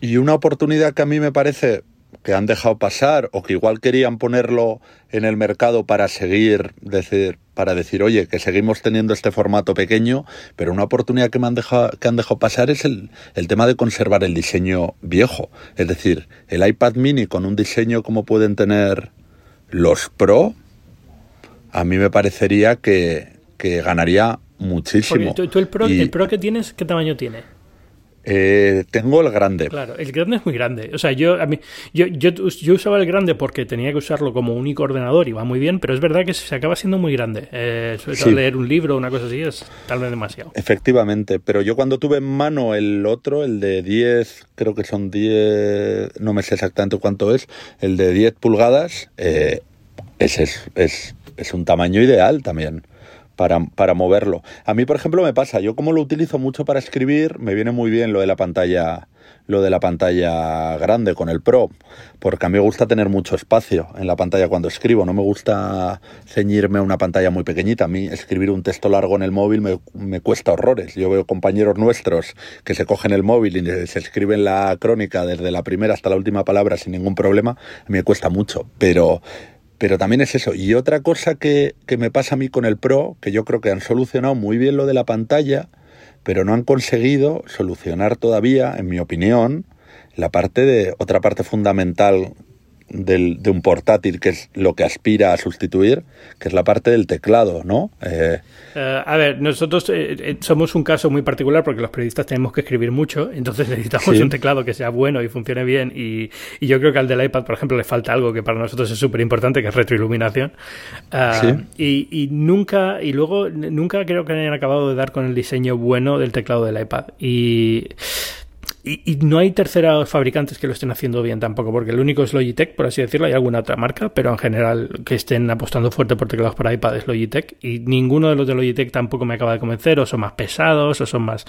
Y una oportunidad que a mí me parece que han dejado pasar o que igual querían ponerlo en el mercado para seguir, decir, para decir, oye, que seguimos teniendo este formato pequeño, pero una oportunidad que me han dejado, que han dejado pasar es el, el tema de conservar el diseño viejo. Es decir, el iPad mini con un diseño como pueden tener los Pro, a mí me parecería que, que ganaría muchísimo. tú, el, Pro, ¿El Pro que tienes, qué tamaño tiene? Eh, tengo el grande. Claro, el grande es muy grande. O sea, yo, a mí, yo, yo, yo, usaba el grande porque tenía que usarlo como único ordenador y va muy bien, pero es verdad que se acaba siendo muy grande. Eh, leer un libro o una cosa así es tal vez demasiado. Efectivamente, pero yo cuando tuve en mano el otro, el de 10, creo que son 10, no me sé exactamente cuánto es, el de 10 pulgadas, eh, ese es, es, es un tamaño ideal también para, para moverlo. A mí, por ejemplo, me pasa, yo como lo utilizo mucho para escribir, me viene muy bien lo de la pantalla lo de la pantalla grande con el Pro, porque a mí me gusta tener mucho espacio en la pantalla cuando escribo, no me gusta ceñirme a una pantalla muy pequeñita, a mí escribir un texto largo en el móvil me, me cuesta horrores, yo veo compañeros nuestros que se cogen el móvil y se escriben la crónica desde la primera hasta la última palabra sin ningún problema, me cuesta mucho, pero pero también es eso. Y otra cosa que, que, me pasa a mí con el Pro, que yo creo que han solucionado muy bien lo de la pantalla, pero no han conseguido solucionar todavía, en mi opinión, la parte de otra parte fundamental del, de un portátil, que es lo que aspira a sustituir, que es la parte del teclado, ¿no? Eh, eh, a ver, nosotros eh, somos un caso muy particular porque los periodistas tenemos que escribir mucho, entonces necesitamos un teclado que sea bueno y funcione bien. Y, yo creo que al del iPad, por ejemplo, le falta algo que para nosotros es súper importante, que es retroiluminación. Ah, y, y, nunca, y luego nunca creo que hayan acabado de dar con el diseño bueno del teclado del iPad. Y y, no hay terceros fabricantes que lo estén haciendo bien tampoco, porque el único es Logitech, por así decirlo, hay alguna otra marca, pero en general que estén apostando fuerte por teclados para iPad es Logitech, y ninguno de los de Logitech tampoco me acaba de convencer, o son más pesados, o son más...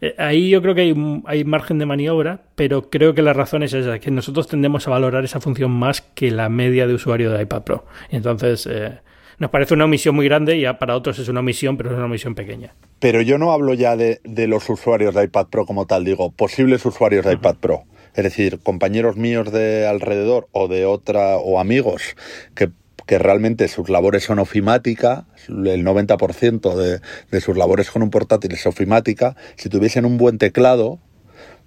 Eh, ahí yo creo que hay, hay, margen de maniobra, pero creo que la razón es esa, que nosotros tendemos a valorar esa función más que la media de usuario de iPad Pro. entonces... Eh, nos parece una omisión muy grande y para otros es una omisión, pero es una omisión pequeña. Pero yo no hablo ya de, los usuarios de iPad Pro como tal, digo, posibles usuarios de iPad Pro. Es decir, compañeros míos de alrededor o de otra, o amigos que, que realmente sus labores son ofimática, el 90% de, de sus labores con un portátil es ofimática, si tuviesen un buen teclado,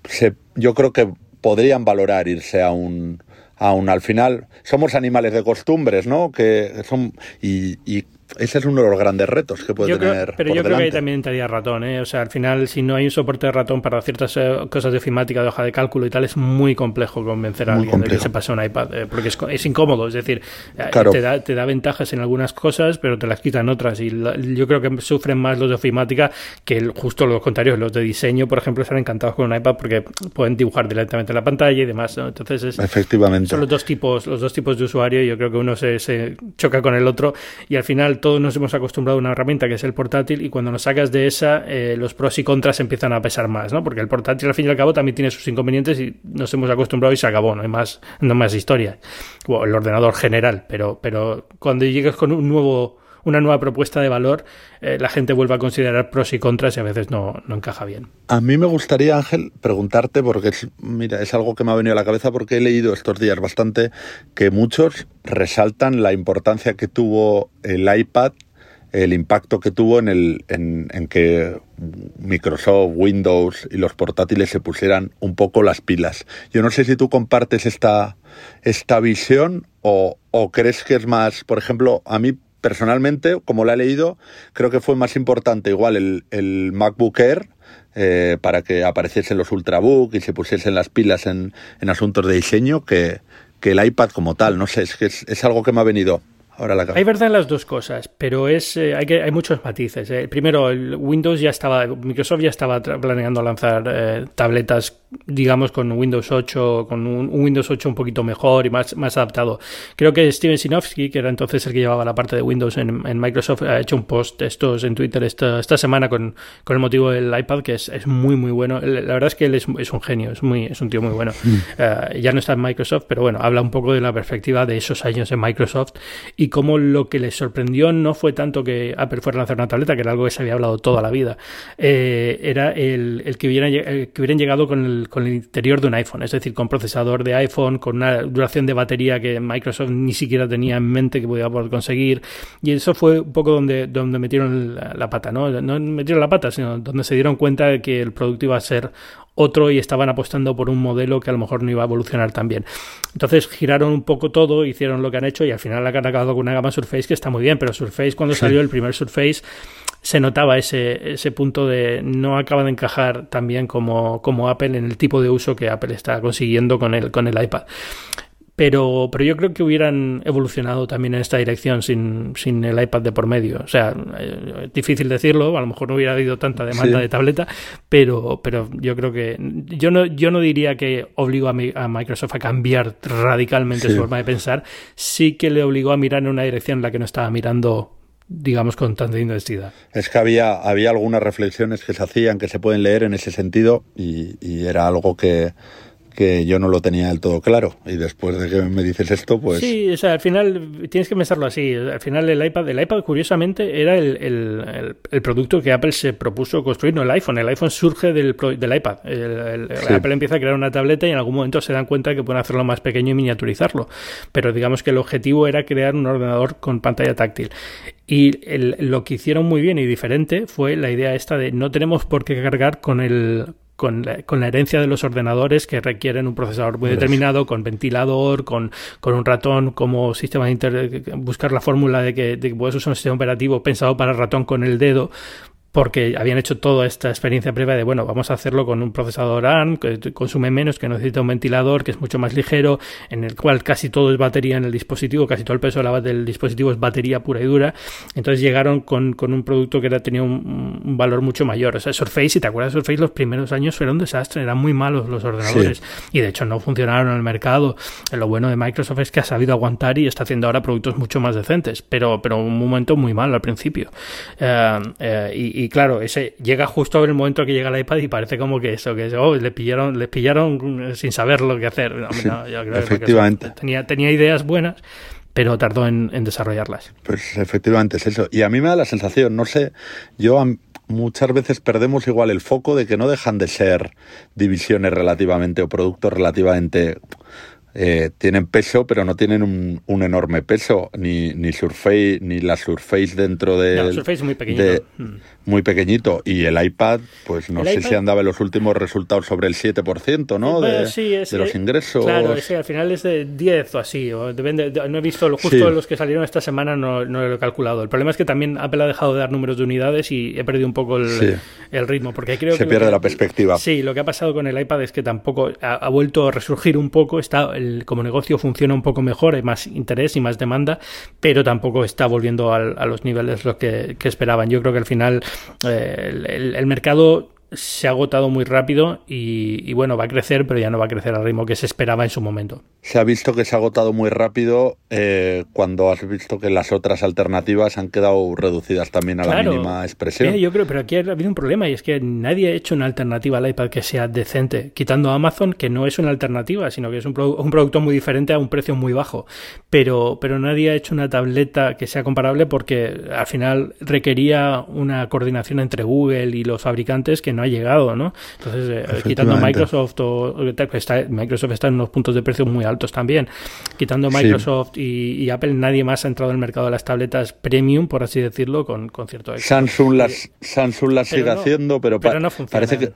se, yo creo que podrían valorar irse a un, aún al final somos animales de costumbres, ¿no? Que son y, y ese es uno de los grandes retos que puede tener. pero yo creo que ahí también entraría ratón, ¿eh? O sea, al final, si no hay un soporte de ratón para ciertas eh, cosas de ofimática, de hoja de cálculo y tal, es muy complejo convencer a alguien de que se pase un iPad, eh, porque es, incómodo, es decir, eh, te, da, te da ventajas en algunas cosas, pero te las quitan otras. Y yo creo que sufren más los de ofimática que justo los contrarios, los de diseño, por ejemplo, están encantados con un iPad porque pueden dibujar directamente en la pantalla y demás. Entonces, es, Efectivamente. son los dos tipos, los dos tipos de usuario y yo creo que uno se, se choca con el otro y al final todos nos hemos acostumbrado a una herramienta que es el portátil y cuando nos sacas de esa, eh, los pros y contras empiezan a pesar más, ¿no? Porque el portátil al fin y al cabo también tiene sus inconvenientes y nos hemos acostumbrado y se acabó, no hay más, no más historia. O el ordenador general, pero, pero cuando llegas con un nuevo una nueva propuesta de valor, eh, la gente vuelve a considerar pros y contras y a veces no, no, encaja bien. A mí me gustaría, Ángel, preguntarte, porque es, mira, es algo que me ha venido a la cabeza porque he leído estos días bastante que muchos resaltan la importancia que tuvo el iPad el impacto que tuvo en, el, en, que Microsoft, Windows y los portátiles se pusieran un poco las pilas. Yo no sé si tú compartes esta, esta visión o, o crees que es más, por ejemplo, a mí personalmente, como la he leído, creo que fue más importante igual el, el MacBook Air eh, para que apareciesen los Ultrabook y se pusiesen las pilas en, en asuntos de diseño que, que, el iPad como tal. No sé, es que es, es algo que me ha venido Ahora la hay verdad en las dos cosas, pero es eh, hay, que, hay muchos matices. Eh. Primero, el Windows ya estaba, Microsoft ya estaba planeando lanzar eh, tabletas, digamos, con Windows 8, con un, un, Windows 8 un poquito mejor y más, más adaptado. Creo que Steven Sinofsky, que era entonces el que llevaba la parte de Windows en, en Microsoft, ha hecho un post estos en Twitter esta, esta semana con, con el motivo del iPad, que es, es muy, muy bueno. La verdad es que él es, es un genio, es, muy, es un tío muy bueno. Mm. Uh, ya no está en Microsoft, pero bueno, habla un poco de la perspectiva de esos años en Microsoft y cómo lo que les sorprendió no fue tanto que Apple fuera a lanzar una tableta, que era algo que se había hablado toda la vida, eh, era el, el, que hubieran, el, que hubieran llegado con el, con el, interior de un iPhone, es decir, con procesador de iPhone, con una duración de batería que Microsoft ni siquiera tenía en mente que podía poder conseguir. Y eso fue un poco donde, donde metieron la, la pata, ¿no? No metieron la pata, sino donde se dieron cuenta de que el producto iba a ser otro y estaban apostando por un modelo que a lo mejor no iba a evolucionar tan bien. Entonces giraron un poco todo, hicieron lo que han hecho y al final han acabado con una gama Surface que está muy bien, pero Surface cuando sí. salió el primer Surface se notaba ese, ese punto de no acaba de encajar tan bien como, como Apple en el tipo de uso que Apple está consiguiendo con el, con el iPad. Pero, pero yo creo que hubieran evolucionado también en esta dirección sin, sin el iPad de por medio. O sea, eh, difícil decirlo, a lo mejor no hubiera habido tanta demanda sí. de tableta, pero, pero yo creo que yo no, yo no diría que obligó a, mi, a Microsoft a cambiar radicalmente sí. su forma de pensar, sí que le obligó a mirar en una dirección en la que no estaba mirando digamos, con tanta intensidad. Es que había, había algunas reflexiones que se hacían, que se pueden leer en ese sentido, y, y era algo que, que yo no lo tenía del todo claro. Y después de que me dices esto, pues... Sí, o sea, al final tienes que pensarlo así. Al final el iPad, el iPad curiosamente, era el, el, el, el producto que Apple se propuso construir, no el iPhone. El iPhone surge del, del iPad. Sí. Apple empieza a crear una tableta y en algún momento se dan cuenta que pueden hacerlo más pequeño y miniaturizarlo. Pero digamos que el objetivo era crear un ordenador con pantalla táctil. Y lo que hicieron muy bien y diferente fue la idea esta de no tenemos por qué cargar con el con la, con la, herencia de los ordenadores que requieren un procesador muy determinado, con ventilador, con, con un ratón como sistema de inter buscar la fórmula de que, de que puedes usar un sistema operativo pensado para el ratón con el dedo, porque habían hecho toda esta experiencia previa de, bueno, vamos a hacerlo con un procesador ARM que consume menos, que necesita un ventilador, que es mucho más ligero, en el cual casi todo es batería en el dispositivo, casi todo el peso del dispositivo es batería pura y dura. Entonces llegaron con, con un producto que era, tenía un, un, valor mucho mayor. O sea, Surface, si te acuerdas de Surface, los primeros años fueron un desastre, eran muy malos los ordenadores sí. y de hecho no funcionaron en el mercado. Lo bueno de Microsoft es que ha sabido aguantar y está haciendo ahora productos mucho más decentes, pero, pero un momento muy malo al principio. Uh, uh, y, y claro, ese llega justo en el momento que llega el iPad y parece como que eso, que oh, le pillaron, le pillaron sin saber lo que hacer. No, sí, no, yo creo efectivamente. Que tenía, tenía ideas buenas, pero tardó en, en, desarrollarlas. Pues efectivamente es eso. Y a mí me da la sensación, no sé, yo muchas veces perdemos igual el foco de que no dejan de ser divisiones relativamente o productos relativamente eh, tienen peso, pero no tienen un, un, enorme peso, ni, ni Surface, ni la Surface dentro de. No, Surface es muy pequeñito. De, mm. Muy pequeñito. Y el iPad, pues no el sé iPad... si andaba en los últimos resultados sobre el 7%, ¿no? Bueno, de, sí, es, de, los ingresos. Claro, sí, al final es de 10 o así. O depende, no he visto, lo justo sí. los que salieron esta semana no, no, lo he calculado. El problema es que también Apple ha dejado de dar números de unidades y he perdido un poco el, sí. el ritmo. Porque creo Se que pierde que, la perspectiva. Sí, lo que ha pasado con el iPad es que tampoco ha, ha vuelto a resurgir un poco. Está como negocio funciona un poco mejor, hay más interés y más demanda, pero tampoco está volviendo al, a los niveles lo que, esperaban. Yo creo que al final eh, el mercado se ha agotado muy rápido y, bueno, va a crecer, pero ya no va a crecer al ritmo que se esperaba en su momento. Se ha visto que se ha agotado muy rápido eh, cuando has visto que las otras alternativas han quedado reducidas también a la mínima expresión. yo creo, pero aquí ha habido un problema y es que nadie ha hecho una alternativa al iPad que sea decente, quitando a Amazon, que no es una alternativa, sino que es un, un producto muy diferente a un precio muy bajo. Pero, pero nadie ha hecho una tableta que sea comparable porque al final requería una coordinación entre Google y los fabricantes que no ha llegado, ¿no? Entonces, eh, quitando Microsoft o está, Microsoft está en unos puntos de precio muy altos también. Quitando Microsoft y, Apple, nadie más ha entrado al mercado de las tabletas premium, por así decirlo, con, con cierto éxito. Samsung las, Samsung las sigue haciendo, pero, parece que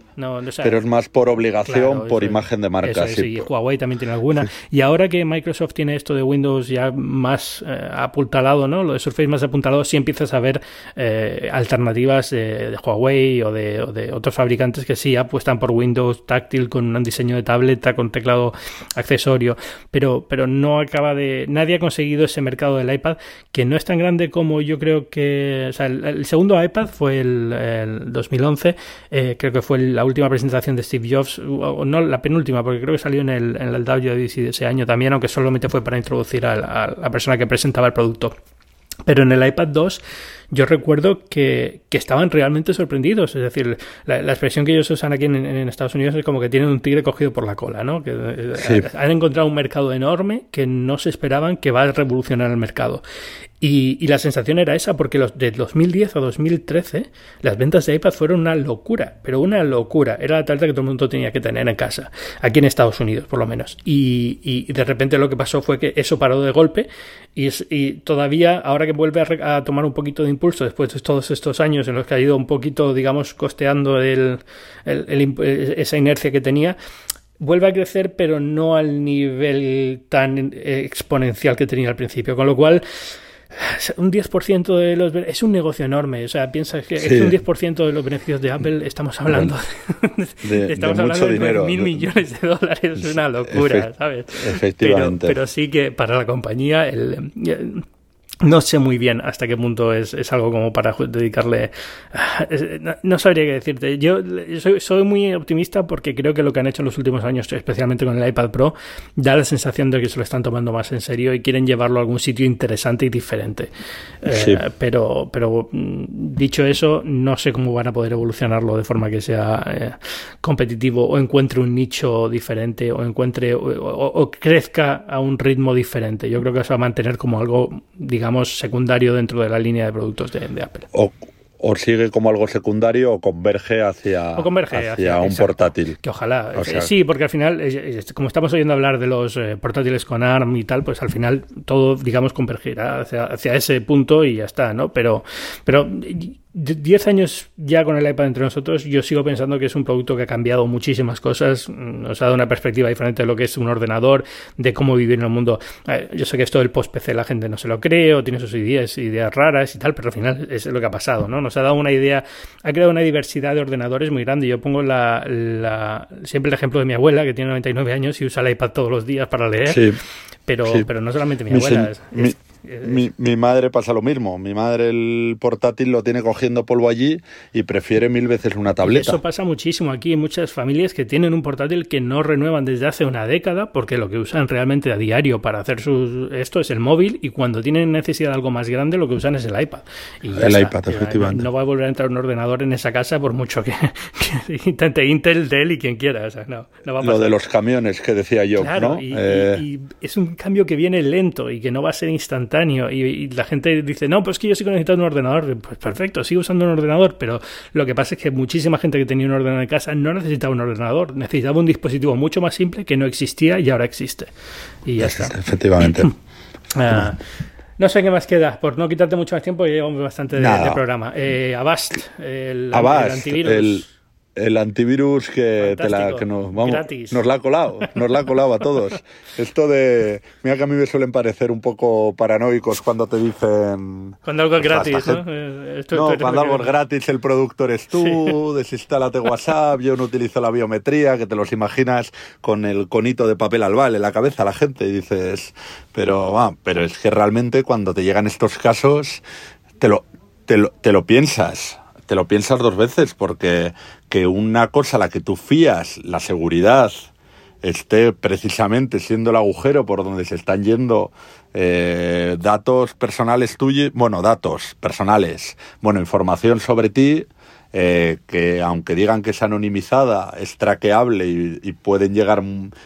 pero es más por obligación, por imagen de marca. sí, Huawei también tiene alguna. Y ahora que Microsoft tiene esto de Windows ya más eh, apuntalado, ¿no? Lo de Surface más apuntalado, sí empiezas a ver eh, alternativas de Huawei o de, o de otros fabricantes que sí apuestan por Windows táctil con un diseño de tableta, con teclado accesorio, pero, pero no acaba de... Nadie ha conseguido ese mercado del iPad que no es tan grande como yo creo que... O sea, el, segundo iPad fue el, 2011, eh, creo que fue la última presentación de Steve Jobs, o no la penúltima, porque creo que salió en el, en el de ese año también, aunque solamente fue para introducir a la persona que presentaba el producto. Pero en el iPad 2 yo recuerdo que, que estaban realmente sorprendidos. Es decir, la, expresión que ellos usan aquí en, Estados Unidos es como que tienen un tigre cogido por la cola, ¿no? Que eh, han encontrado un mercado enorme que no se esperaban que va a revolucionar el mercado. Y, la sensación era esa, porque los, de 2010 a 2013 las ventas de iPad fueron una locura, pero una locura. Era la tableta que todo el mundo tenía que tener en casa, aquí en Estados Unidos por lo menos. Y, y de repente lo que pasó fue que eso paró de golpe y, y todavía, ahora que vuelve a, a tomar un poquito de impulso después de todos estos años en los que ha ido un poquito, digamos, costeando el, esa inercia que tenía, vuelve a crecer, pero no al nivel tan exponencial que tenía al principio. Con lo cual, un 10% de los es un negocio enorme, o sea, piensa que es un 10% de los beneficios de Apple, estamos hablando de, estamos hablando de mil millones de dólares, es una locura, ¿sabes? Efectivamente. Pero, sí que para la compañía el no sé muy bien hasta qué punto es, es algo como para dedicarle. No, sabría qué decirte. Yo soy, soy, muy optimista porque creo que lo que han hecho en los últimos años, especialmente con el iPad Pro, da la sensación de que se lo están tomando más en serio y quieren llevarlo a algún sitio interesante y diferente. Eh, pero, pero mm, dicho eso, no sé cómo van a poder evolucionarlo de forma que sea eh, competitivo o encuentre un nicho diferente o encuentre o, crezca a un ritmo diferente. Yo creo que se va a mantener como algo, digamos, secundario dentro de la línea de productos de, Apple. O, sigue como algo secundario o converge hacia, hacia, un portátil. Que ojalá. Sí, porque al final, como estamos oyendo hablar de los eh, portátiles con ARM y tal, pues al final todo, digamos, convergirá hacia, hacia ese punto y ya está, ¿no? Pero, pero 10 años ya con el iPad entre nosotros, yo sigo pensando que es un producto que ha cambiado muchísimas cosas, nos ha dado una perspectiva diferente de lo que es un ordenador, de cómo vivir en el mundo. Yo sé que esto del post-PC la gente no se lo cree o tiene sus ideas, ideas raras y tal, pero al final es lo que ha pasado, ¿no? Nos ha dado una idea, ha creado una diversidad de ordenadores muy grande. Yo pongo la, siempre el ejemplo de mi abuela, que tiene 99 años y usa el iPad todos los días para leer. Sí. Pero, pero no solamente mi abuela. es, mi, mi, madre pasa lo mismo. Mi madre el portátil lo tiene cogiendo polvo allí y prefiere mil veces una tableta. Eso pasa muchísimo aquí. Hay muchas familias que tienen un portátil que no renuevan desde hace una década porque lo que usan realmente a diario para hacer sus esto es el móvil y cuando tienen necesidad de algo más grande lo que usan es el iPad. el iPad, efectivamente. No, va a volver a entrar un ordenador en esa casa por mucho que, intente Intel, Dell y quien quiera. Lo de los camiones que decía yo. ¿no? Eh, y es un cambio que viene lento y que no va a ser instantáneo y, la gente dice, no, pues que yo sigo necesitando un ordenador. Pues perfecto, sigo usando un ordenador, pero lo que pasa es que muchísima gente que tenía un ordenador en casa no necesitaba un ordenador, necesitaba un dispositivo mucho más simple que no existía y ahora existe. Y ya está. Efectivamente. Ah, no sé qué más queda, por no quitarte mucho más tiempo, ya llevamos bastante de, programa. Eh, Avast, el, antivirus el antivirus que, te la, que nos, vamos, nos la ha colado, nos la ha colado a todos. Esto de, mira que a mí me suelen parecer un poco paranoicos cuando te dicen... Cuando algo es gratis, ¿no? Eh, no, cuando algo es gratis el producto eres tú, desinstálate WhatsApp, yo no utilizo la biometría, que te los imaginas con el conito de papel albal en la cabeza la gente y dices, pero, ah, pero es que realmente cuando te llegan estos casos te lo, te lo, te lo piensas te lo piensas dos veces porque que una cosa a la que tú fías, la seguridad, esté precisamente siendo el agujero por donde se están yendo eh, datos personales tuyos, bueno, datos personales, bueno, información sobre ti, eh, que aunque digan que es anonimizada, es traqueable y, pueden llegar,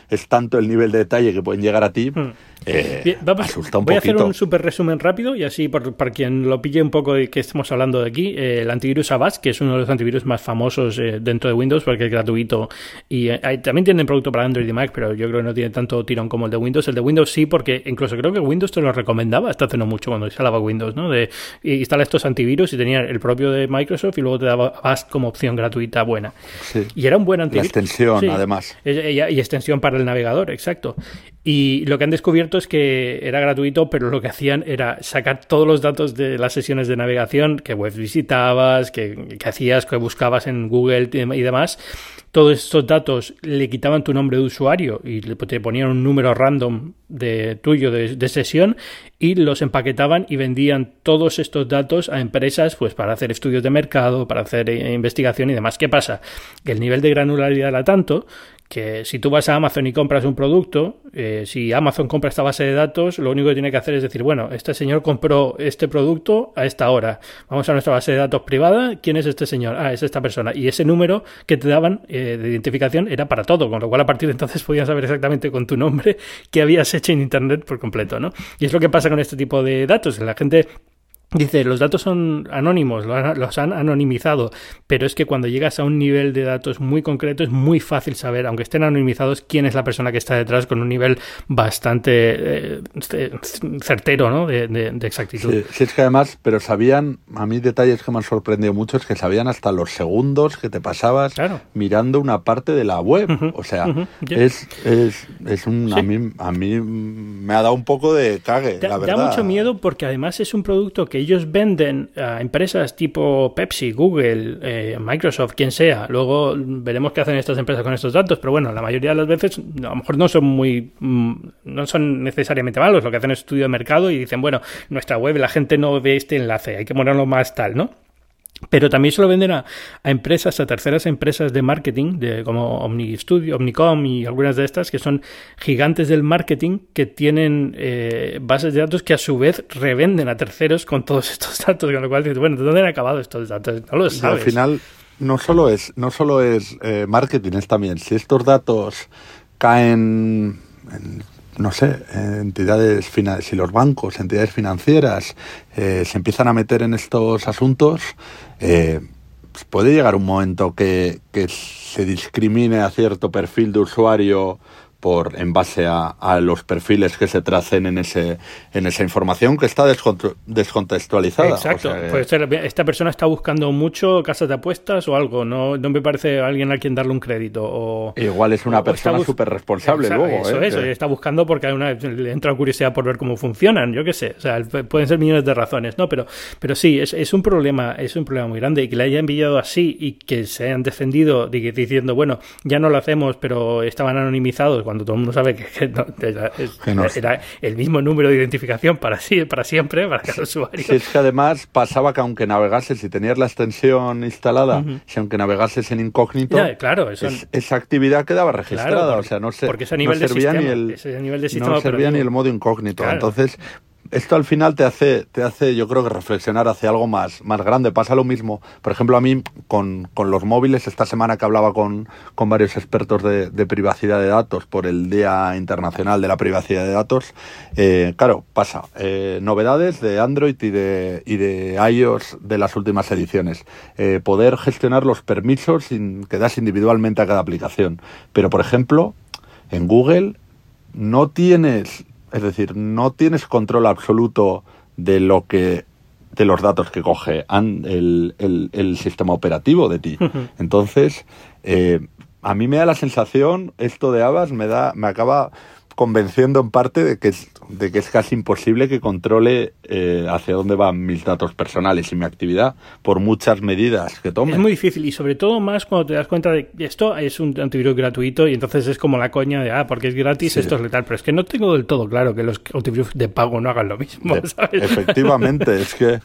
es tanto el nivel de detalle que pueden llegar a ti, hmm. Eh, voy a hacer un súper resumen rápido y así, por, para quien lo pille un poco de qué estamos hablando de aquí, eh, el antivirus Avast, que es uno de los antivirus más famosos eh, dentro de Windows porque es gratuito y también tienen producto para Android y Mac, pero yo creo que no tiene tanto tirón como el de Windows. El de Windows sí, porque incluso creo que Windows te lo recomendaba hasta hace no mucho cuando instalaba Windows, ¿no? De instala estos antivirus y tenía el propio de Microsoft y luego te daba Avast como opción gratuita buena. Y era un buen antivirus. La extensión, además. y extensión para el navegador, exacto. Y lo que han descubierto es que era gratuito, pero lo que hacían era sacar todos los datos de las sesiones de navegación, que web visitabas, que, hacías, que buscabas en Google y demás. Todos estos datos le quitaban tu nombre de usuario y te ponían un número random de tuyo de, sesión y los empaquetaban y vendían todos estos datos a empresas pues para hacer estudios de mercado, para hacer eh, investigación y demás. ¿Qué pasa? Que el nivel de granularidad era tanto que si tú vas a Amazon y compras un producto, eh, si Amazon compra esta base de datos, lo único que tiene que hacer es decir, bueno, este señor compró este producto a esta hora. Vamos a nuestra base de datos privada. ¿Quién es este señor? Ah, es esta persona. Y ese número que te daban eh, de identificación era para todo, con lo cual a partir de entonces podían saber exactamente con tu nombre qué habías hecho en Internet por completo, ¿no? Y es lo que pasa con este tipo de datos. La gente Dice, los datos son anónimos, los han anonimizado, pero es que cuando llegas a un nivel de datos muy concreto es muy fácil saber, aunque estén anonimizados, quién es la persona que está detrás con un nivel bastante eh, certero ¿no? de, exactitud. Sí, es que además, pero sabían, a mí detalles que me han sorprendido mucho es que sabían hasta los segundos que te pasabas mirando una parte de la web. o sea, es, es, es, un... A, mí, a mí me ha dado un poco de cague, la verdad. Da mucho miedo porque además es un producto que ellos venden a empresas tipo Pepsi, Google, eh, Microsoft, quien sea. Luego veremos qué hacen estas empresas con estos datos, pero bueno, la mayoría de las veces a lo mejor no son muy, mm, no son necesariamente malos. Lo que hacen es estudio de mercado y dicen, bueno, nuestra web la gente no ve este enlace, hay que ponerlo más tal, ¿no? Pero también se lo venden a, empresas, a terceras empresas de marketing, de, como OmniStudio, Omnicom y algunas de estas, que son gigantes del marketing que tienen eh, bases de datos que a su vez revenden a terceros con todos estos datos. Con lo cual dices, bueno, ¿de dónde han acabado estos datos? No lo sabes. al final, no solo es, no solo es eh, marketing, es también si estos datos caen en no sé, entidades, si los bancos, entidades financieras eh, se empiezan a meter en estos asuntos, eh, puede llegar un momento que, que se discrimine a cierto perfil de usuario por en base a, los perfiles que se tracen en ese en esa información que está descontextualizada. Exacto. esta persona está buscando mucho casas de apuestas o algo. No, no me parece alguien a quien darle un crédito. O, Igual es una persona súper responsable luego. Eso, ¿eh? eso. Está buscando porque hay una, le entra curiosidad por ver cómo funcionan. Yo qué sé. O sea, pueden ser millones de razones, ¿no? Pero, pero sí, es, es un problema, es un problema muy grande y que le hayan enviado así y que se hayan defendido diciendo, bueno, ya no lo hacemos, pero estaban anonimizados cuando todo el mundo sabe que, era, el mismo número de identificación para, sí, para siempre, para cada usuario. Si es que además pasaba que aunque navegases, si tenías la extensión instalada, si aunque navegases en incógnito, claro, esa actividad quedaba registrada, o sea, no, se, porque nivel servía, ni, el, no servía ni el modo incógnito. Entonces, esto al final te hace, te hace, yo creo que reflexionar hacia algo más, más grande. Pasa lo mismo, por ejemplo, a mí con, los móviles, esta semana que hablaba con, con varios expertos de, privacidad de datos por el Día Internacional de la Privacidad de Datos, eh, claro, pasa. Eh, novedades de Android y de, y de iOS de las últimas ediciones. Eh, poder gestionar los permisos que das individualmente a cada aplicación. Pero, por ejemplo, en Google no tienes es decir, no tienes control absoluto de lo que de los datos que coge el, el, sistema operativo de ti. Entonces, eh, a mí me da la sensación, esto de Abbas me da, me acaba convenciendo en parte de que es, de que es casi imposible que controle eh, hacia dónde van mis datos personales y mi actividad por muchas medidas que tome. Es muy difícil y sobre todo más cuando te das cuenta de que esto es un antivirus gratuito y entonces es como la coña de, ah, porque es gratis, esto es letal. Pero es que no tengo del todo claro que los antivirus de pago no hagan lo mismo, Efectivamente, es que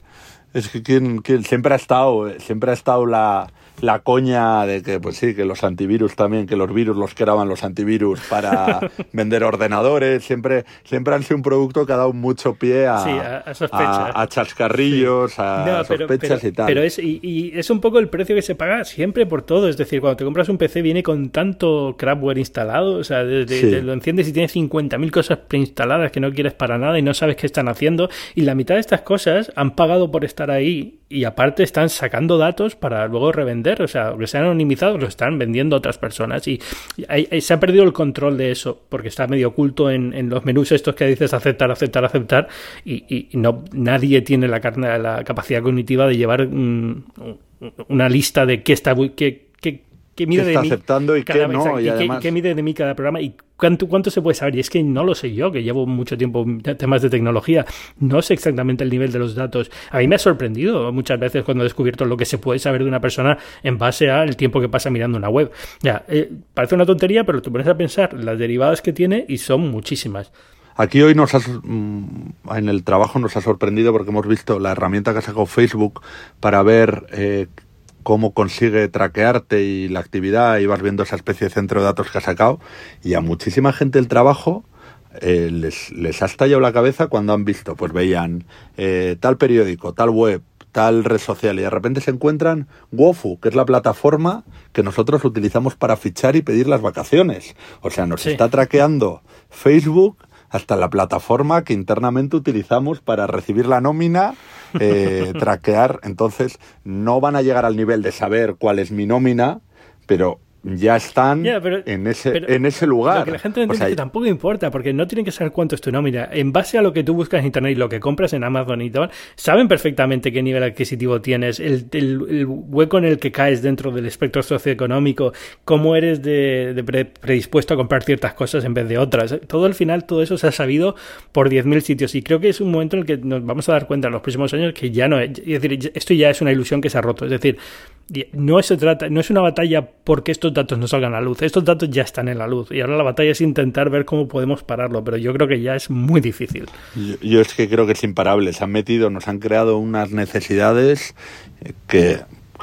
Es que quien, siempre ha estado, siempre ha estado la, la coña de que, pues sí, que los antivirus también, que los virus los creaban los antivirus para vender ordenadores, siempre, siempre han sido un producto que ha dado mucho pie a, a, chascarrillos, a sospechas y tal. Pero es, y, es un poco el precio que se paga siempre por todo, es decir, cuando te compras un PC viene con tanto crapware instalado, o sea, lo enciendes y tienes 50.000 cosas preinstaladas que no quieres para nada y no sabes qué están haciendo, y la mitad de estas cosas han pagado por estar ahí y aparte están sacando datos para luego revender, o sea, que sean anonimizados los están vendiendo a otras personas y, se ha perdido el control de eso porque está medio oculto en, los menús estos que dices aceptar, aceptar, aceptar y, no nadie tiene la, la capacidad cognitiva de llevar una lista de qué está qué, qué mide de mí aceptando y qué no y, qué, mide de mí cada programa y cuánto, cuánto se puede saber. Y es que no lo sé yo que llevo mucho tiempo en temas de tecnología. No sé exactamente el nivel de los datos. A mí me ha sorprendido muchas veces cuando he descubierto lo que se puede saber de una persona en base al tiempo que pasa mirando una web. Ya eh, parece una tontería pero te pones a pensar las derivadas que tiene y son muchísimas. Aquí hoy nos mm, en el trabajo nos ha sorprendido porque hemos visto la herramienta que ha sacado Facebook para ver eh, cómo consigue traquearte y la actividad y vas viendo esa especie de centro de datos que ha sacado y a muchísima gente el trabajo eh, les, les, ha estallado la cabeza cuando han visto, pues veían eh, tal periódico, tal web, tal red social y de repente se encuentran Wofu, que es la plataforma que nosotros utilizamos para fichar y pedir las vacaciones. O sea, nos está traqueando Facebook hasta la plataforma que internamente utilizamos para recibir la nómina, eh, traquear. Entonces, no van a llegar al nivel de saber cuál es mi nómina, pero ya están en, ese, en ese lugar. Lo que la gente entiende es que tampoco importa, porque no tienen que saber cuánto es tu nómina. En base a lo que tú buscas en Internet y lo que compras en Amazon y todo, saben perfectamente qué nivel adquisitivo tienes, el, el, hueco en el que caes dentro del espectro socioeconómico, cómo eres de, predispuesto a comprar ciertas cosas en vez de otras. Todo al final, todo eso se ha sabido por 10.000 sitios y creo que es un momento en el que nos vamos a dar cuenta en los próximos años que ya no es, es decir, esto ya es una ilusión que se ha roto. Es decir, no se trata, no es una batalla porque estos datos no salgan a la luz. Estos datos ya están en la luz y ahora la batalla es intentar ver cómo podemos pararlo, pero yo creo que ya es muy difícil. Yo, es que creo que es imparable. Se han metido, nos han creado unas necesidades que,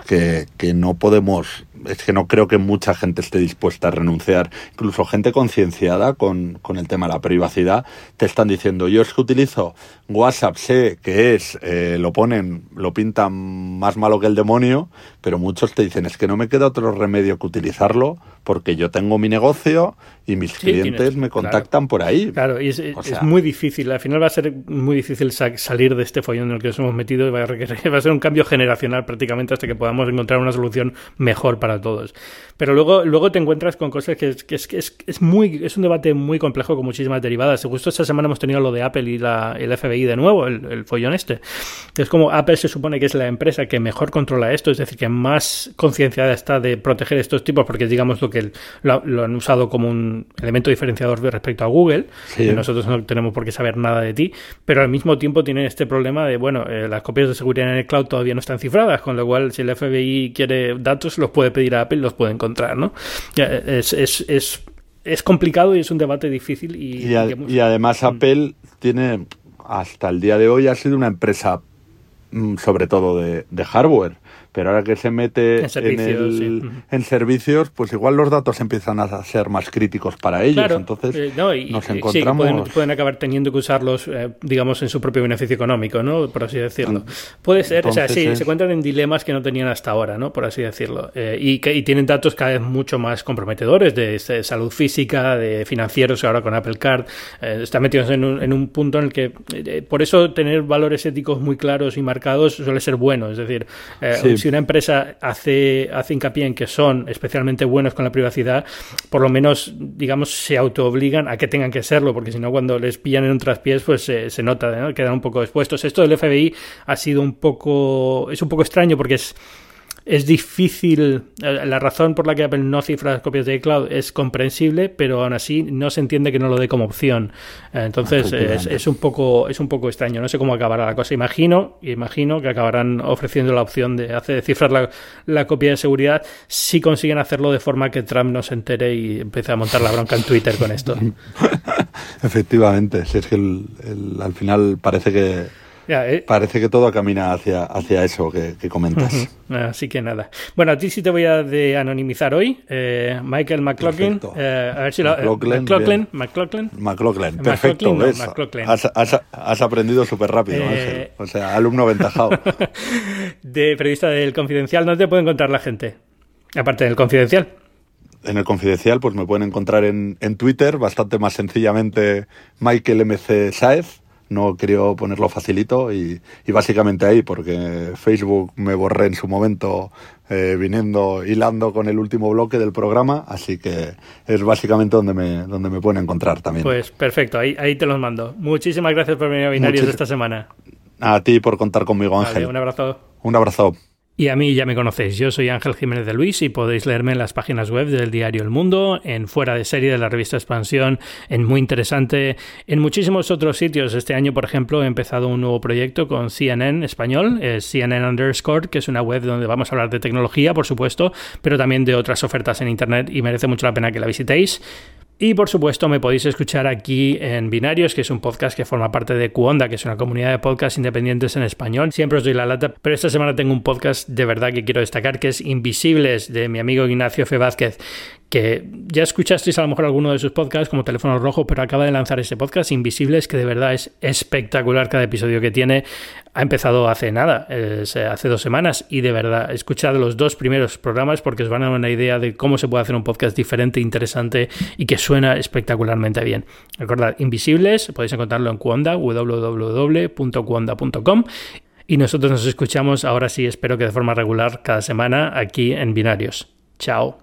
que, que no podemos es que no creo que mucha gente esté dispuesta a renunciar. Incluso gente concienciada con, con, el tema de la privacidad te están diciendo, yo es que utilizo WhatsApp, sé que es, eh, lo ponen, lo pintan más malo que el demonio, pero muchos te dicen, es que no me queda otro remedio que utilizarlo porque yo tengo mi negocio y mis clientes me contactan por ahí. Claro, y es, muy difícil. Al final va a ser muy difícil salir de este follón en el que nos hemos metido y va a, va a ser un cambio generacional prácticamente hasta que podamos encontrar una solución mejor para todos. Pero luego, luego te encuentras con cosas que, es, que es, es, muy, es un debate muy complejo con muchísimas derivadas. Justo esta semana hemos tenido lo de Apple y la, el FBI de nuevo, el, el follón este. Es como Apple se supone que es la empresa que mejor controla esto, es decir, que más concienciada está de proteger estos tipos, porque digamos lo que lo, han usado como un elemento diferenciador respecto a Google. nosotros no tenemos por qué saber nada de ti, pero al mismo tiempo tienen este problema de, bueno, eh, las copias de seguridad en el cloud todavía no están cifradas, con lo cual si el FBI quiere datos, los puede pedir a Apple, los puede encontrar, ¿no? Es, es, es, es complicado y es un debate difícil. Y, y, además mm. Apple tiene, hasta el día de hoy, ha sido una empresa mm, sobre todo de, de hardware pero ahora que se mete en, servicios, pues igual los datos empiezan a ser más críticos para ellos. Entonces eh, nos encontramos... pueden, acabar teniendo que usarlos, eh, digamos, en su propio beneficio económico, ¿no? Por así decirlo. Mm. Puede ser, o sea, sí, se encuentran en dilemas que no tenían hasta ahora, ¿no? Por así decirlo. Eh, y, que, y tienen datos cada vez mucho más comprometedores de, salud física, de financieros, ahora con Apple Card. están metidos en un, en un punto en el que, por eso, tener valores éticos muy claros y marcados suele ser bueno. Es decir, si una empresa hace, hace hincapié en que son especialmente buenos con la privacidad, por lo menos, digamos, se autoobligan a que tengan que serlo, porque si no, cuando les pillan en un traspiés, pues se nota, ¿no? quedan un poco expuestos. Esto del FBI ha sido un poco, es un poco extraño porque es es difícil, eh, la razón por la que Apple no cifra las copias de iCloud es comprensible, pero aún así no se entiende que no lo dé como opción. Eh, entonces es, un poco, es un poco extraño, no sé cómo acabará la cosa. Imagino, imagino que acabarán ofreciendo la opción de hacer, cifrar la, la, copia de seguridad si consiguen hacerlo de forma que Trump no se entere y empiece a montar la bronca en Twitter con esto. Efectivamente, si es que al final parece que Eh. Parece que todo camina hacia, hacia eso que, comentas. Así que nada. Bueno, a ti sí te voy a de anonimizar hoy. Eh, Michael McLaughlin. Eh, a ver si lo. McLaughlin. McLaughlin. McLaughlin. Perfecto. Has, aprendido súper rápido, Ángel. O sea, alumno ventajado. de periodista del Confidencial, ¿dónde te puede encontrar la gente? Aparte del Confidencial en el confidencial, pues me pueden encontrar en, en Twitter, bastante más sencillamente Michael MC Saez. No quería ponerlo facilito y, y, básicamente ahí, porque Facebook me borré en su momento eh, viniendo, hilando con el último bloque del programa, así que es básicamente donde me, donde me pueden encontrar también. Pues perfecto, ahí, ahí te los mando. Muchísimas gracias por venir a Binarios esta semana. A ti por contar conmigo, Ángel. un abrazo. Un abrazo. Y a mí ya me conocéis, yo soy Ángel Jiménez de Luis y podéis leerme en las páginas web del diario El Mundo, en Fuera de Serie de la revista Expansión, en Muy Interesante, en muchísimos otros sitios. Este año, por ejemplo, he empezado un nuevo proyecto con CNN español, es CNN Underscore, que es una web donde vamos a hablar de tecnología, por supuesto, pero también de otras ofertas en Internet y merece mucho la pena que la visitéis. Y por supuesto me podéis escuchar aquí en Binarios, que es un podcast que forma parte de Cuonda, que es una comunidad de podcasts independientes en español. Siempre os doy la lata, pero esta semana tengo un podcast de verdad que quiero destacar, que es Invisibles, de mi amigo Ignacio F. Vázquez, que ya escuchasteis a lo mejor alguno de sus podcasts como Teléfono Rojo, pero acaba de lanzar ese podcast Invisibles, que de verdad es espectacular cada episodio que tiene. Ha empezado hace nada, hace dos semanas, y de verdad, escuchad los dos primeros programas porque os van a dar una idea de cómo se puede hacer un podcast diferente, interesante y que suena espectacularmente bien. Recordad, Invisibles, podéis encontrarlo en Cuonda, www.cuonda.com. Y nosotros nos escuchamos ahora sí, espero que de forma regular cada semana aquí en Binarios. Chao.